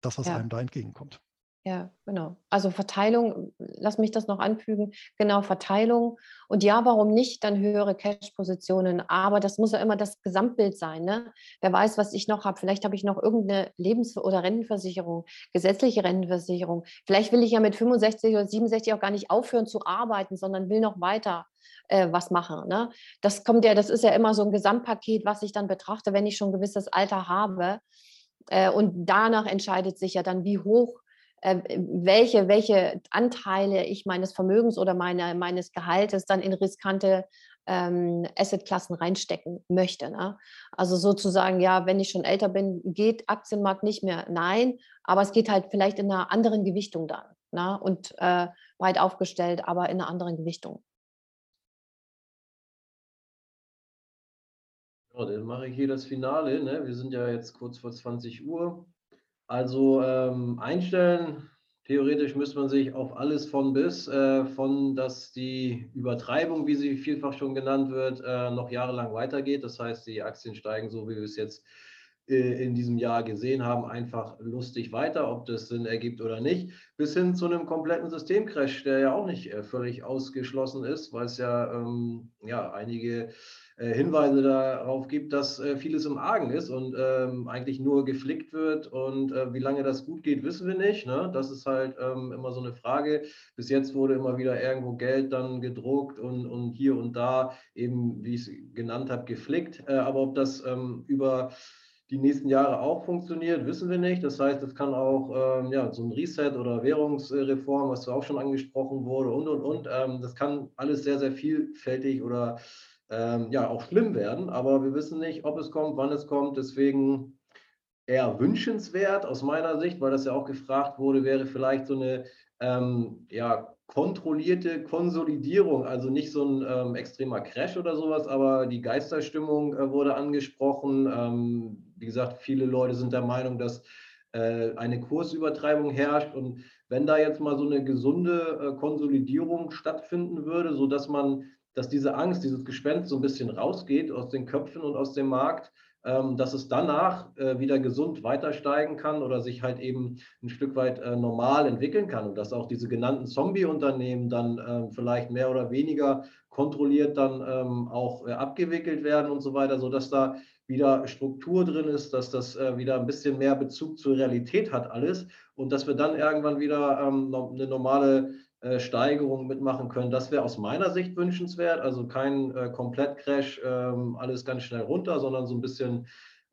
[SPEAKER 4] das, was ja. einem da entgegenkommt.
[SPEAKER 3] Ja, genau. Also Verteilung, lass mich das noch anfügen, genau Verteilung. Und ja, warum nicht dann höhere Cash-Positionen? Aber das muss ja immer das Gesamtbild sein. Ne? Wer weiß, was ich noch habe. Vielleicht habe ich noch irgendeine Lebens- oder Rentenversicherung, gesetzliche Rentenversicherung. Vielleicht will ich ja mit 65 oder 67 auch gar nicht aufhören zu arbeiten, sondern will noch weiter äh, was machen. Ne? Das kommt ja, das ist ja immer so ein Gesamtpaket, was ich dann betrachte, wenn ich schon ein gewisses Alter habe. Äh, und danach entscheidet sich ja dann, wie hoch welche, welche Anteile ich meines Vermögens oder meine, meines Gehaltes dann in riskante ähm, Assetklassen reinstecken möchte. Ne? Also sozusagen, ja, wenn ich schon älter bin, geht Aktienmarkt nicht mehr. Nein, aber es geht halt vielleicht in einer anderen Gewichtung dann. Ne? Und äh, weit aufgestellt, aber in einer anderen Gewichtung.
[SPEAKER 5] Ja, dann mache ich hier das Finale. Ne? Wir sind ja jetzt kurz vor 20 Uhr. Also ähm, einstellen, theoretisch müsste man sich auf alles von bis, äh, von dass die Übertreibung, wie sie vielfach schon genannt wird, äh, noch jahrelang weitergeht. Das heißt, die Aktien steigen so, wie wir es jetzt äh, in diesem Jahr gesehen haben, einfach lustig weiter, ob das Sinn ergibt oder nicht, bis hin zu einem kompletten Systemcrash, der ja auch nicht äh, völlig ausgeschlossen ist, weil es ja, ähm, ja einige Hinweise darauf gibt, dass äh, vieles im Argen ist und ähm, eigentlich nur geflickt wird. Und äh, wie lange das gut geht, wissen wir nicht. Ne? Das ist halt ähm, immer so eine Frage. Bis jetzt wurde immer wieder irgendwo Geld dann gedruckt und, und hier und da eben, wie ich es genannt habe, geflickt. Äh, aber ob das ähm, über die nächsten Jahre auch funktioniert, wissen wir nicht. Das heißt, es kann auch ähm, ja, so ein Reset oder Währungsreform, was auch schon angesprochen wurde und, und, und. Ähm, das kann alles sehr, sehr vielfältig oder ähm, ja auch schlimm werden, aber wir wissen nicht, ob es kommt, wann es kommt. Deswegen eher wünschenswert aus meiner Sicht, weil das ja auch gefragt wurde, wäre vielleicht so eine ähm, ja, kontrollierte Konsolidierung, also nicht so ein ähm, extremer Crash oder sowas, aber die Geisterstimmung äh, wurde angesprochen. Ähm, wie gesagt, viele Leute sind der Meinung, dass äh, eine Kursübertreibung herrscht. Und wenn da jetzt mal so eine gesunde äh, Konsolidierung stattfinden würde, sodass man, dass diese Angst, dieses Gespenst so ein bisschen rausgeht aus den Köpfen und aus dem Markt, ähm, dass es danach äh, wieder gesund weiter steigen kann oder sich halt eben ein Stück weit äh, normal entwickeln kann und dass auch diese genannten Zombie-Unternehmen dann ähm, vielleicht mehr oder weniger kontrolliert dann ähm, auch äh, abgewickelt werden und so weiter, sodass da wieder Struktur drin ist, dass das wieder ein bisschen mehr Bezug zur Realität hat alles und dass wir dann irgendwann wieder eine normale äh, mitmachen können. Das wäre aus meiner Sicht wünschenswert. Also kein äh, Komplettcrash, ähm, alles ganz schnell runter, sondern so ein bisschen,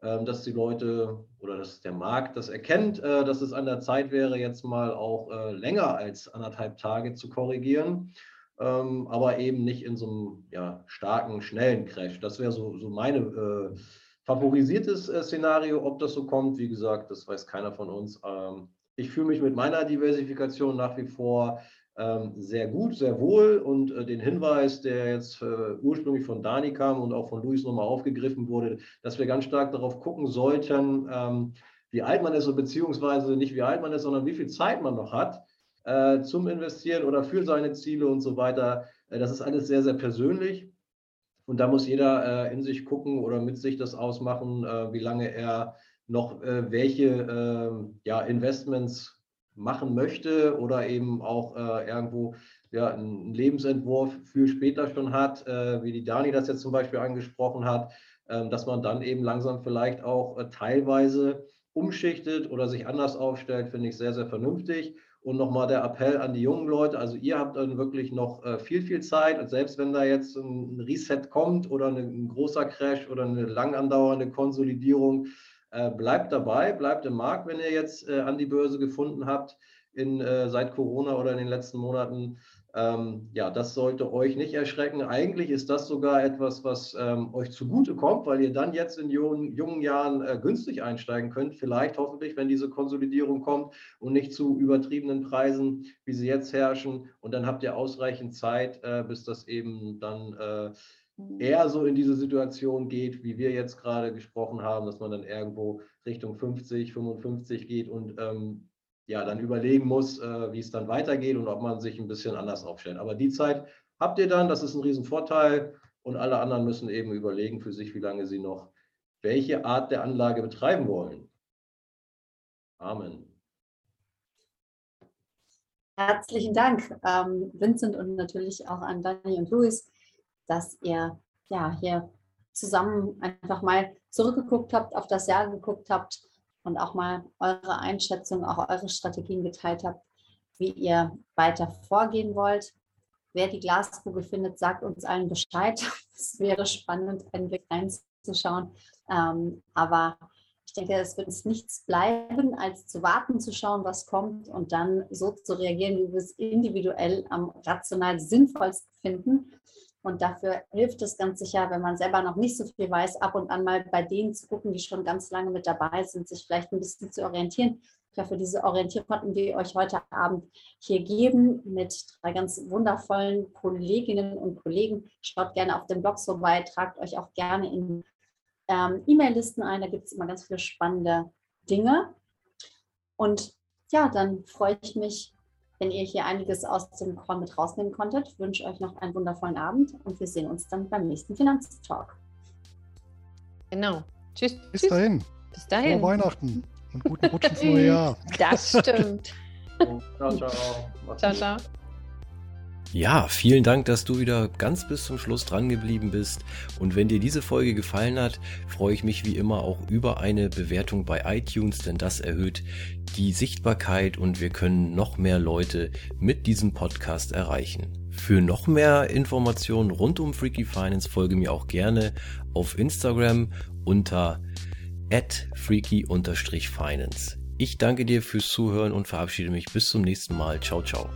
[SPEAKER 5] ähm, dass die Leute oder dass der Markt das erkennt, äh, dass es an der Zeit wäre, jetzt mal auch äh, länger als anderthalb Tage zu korrigieren. Ähm, aber eben nicht in so einem ja, starken, schnellen Crash. Das wäre so, so meine äh, favorisiertes äh, Szenario. Ob das so kommt, wie gesagt, das weiß keiner von uns. Ähm, ich fühle mich mit meiner Diversifikation nach wie vor sehr gut, sehr wohl. Und äh, den Hinweis, der jetzt äh, ursprünglich von Dani kam und auch von Luis nochmal aufgegriffen wurde, dass wir ganz stark darauf gucken sollten, ähm, wie alt man ist, beziehungsweise nicht wie alt man ist, sondern wie viel Zeit man noch hat äh, zum Investieren oder für seine Ziele und so weiter. Das ist alles sehr, sehr persönlich. Und da muss jeder in sich gucken oder mit sich das ausmachen, wie lange er noch welche ähm, ja, Investments machen möchte oder eben auch äh, irgendwo ja, einen Lebensentwurf für später schon hat, äh, wie die Dani das jetzt zum Beispiel angesprochen hat, äh, dass man dann eben langsam vielleicht auch äh, teilweise umschichtet oder sich anders aufstellt, finde ich sehr, sehr vernünftig. Und nochmal der Appell an die jungen Leute, also ihr habt dann wirklich noch äh, viel, viel Zeit. Und selbst wenn da jetzt ein Reset kommt oder ein großer Crash oder eine lang andauernde Konsolidierung, bleibt dabei, bleibt im Markt, wenn ihr jetzt äh, an die Börse gefunden habt in, äh, seit Corona oder in den letzten Monaten. Ähm, ja, das sollte euch nicht erschrecken. Eigentlich ist das sogar etwas, was ähm, euch zugute kommt, weil ihr dann jetzt in jungen, jungen Jahren äh, günstig einsteigen könnt. Vielleicht hoffentlich, wenn diese Konsolidierung kommt und nicht zu übertriebenen Preisen, wie sie jetzt herrschen. Und dann habt ihr ausreichend Zeit, äh, bis das eben dann äh, eher so in diese Situation geht, wie wir jetzt gerade gesprochen haben, dass man dann irgendwo Richtung 50, 55 geht und ähm, ja, dann überlegen muss, äh, wie es dann weitergeht und ob man sich ein bisschen anders aufstellt. Aber die Zeit habt ihr dann, das ist ein Riesenvorteil und alle anderen müssen eben überlegen für sich, wie lange sie noch welche Art der Anlage betreiben wollen. Amen.
[SPEAKER 2] Herzlichen Dank, ähm, Vincent und natürlich auch an Dani und Luis dass ihr ja hier zusammen einfach mal zurückgeguckt habt, auf das Jahr geguckt habt und auch mal eure Einschätzung, auch eure Strategien geteilt habt, wie ihr weiter vorgehen wollt. Wer die Glaskugel findet, sagt uns allen Bescheid. Es wäre spannend, einen Blick reinzuschauen. Ähm, aber ich denke, es wird uns nichts bleiben, als zu warten, zu schauen, was kommt und dann so zu reagieren, wie wir es individuell am rational sinnvollsten finden. Und dafür hilft es ganz sicher, wenn man selber noch nicht so viel weiß, ab und an mal bei denen zu gucken, die schon ganz lange mit dabei sind, sich vielleicht ein bisschen zu orientieren. Ich hoffe, diese Orientierung konnten wir euch heute Abend hier geben mit drei ganz wundervollen Kolleginnen und Kollegen. Schaut gerne auf dem Blog vorbei, tragt euch auch gerne in ähm, E-Mail-Listen ein. Da gibt es immer ganz viele spannende Dinge. Und ja, dann freue ich mich, wenn ihr hier einiges aus dem Call mit rausnehmen konntet. Ich wünsche euch noch einen wundervollen Abend und wir sehen uns dann beim nächsten Finanztalk.
[SPEAKER 3] Genau. Tschüss.
[SPEAKER 4] Bis tschüss. dahin.
[SPEAKER 3] Bis dahin.
[SPEAKER 4] Frohe Weihnachten und guten Rutsch ins neue Jahr.
[SPEAKER 3] Das stimmt.
[SPEAKER 5] ciao, ciao.
[SPEAKER 3] Ciao, ciao.
[SPEAKER 6] Ja, vielen Dank, dass du wieder ganz bis zum Schluss dran geblieben bist. Und wenn dir diese Folge gefallen hat, freue ich mich wie immer auch über eine Bewertung bei iTunes, denn das erhöht die Sichtbarkeit und wir können noch mehr Leute mit diesem Podcast erreichen. Für noch mehr Informationen rund um Freaky Finance folge mir auch gerne auf Instagram unter freaky-finance. Ich danke dir fürs Zuhören und verabschiede mich bis zum nächsten Mal. Ciao, ciao.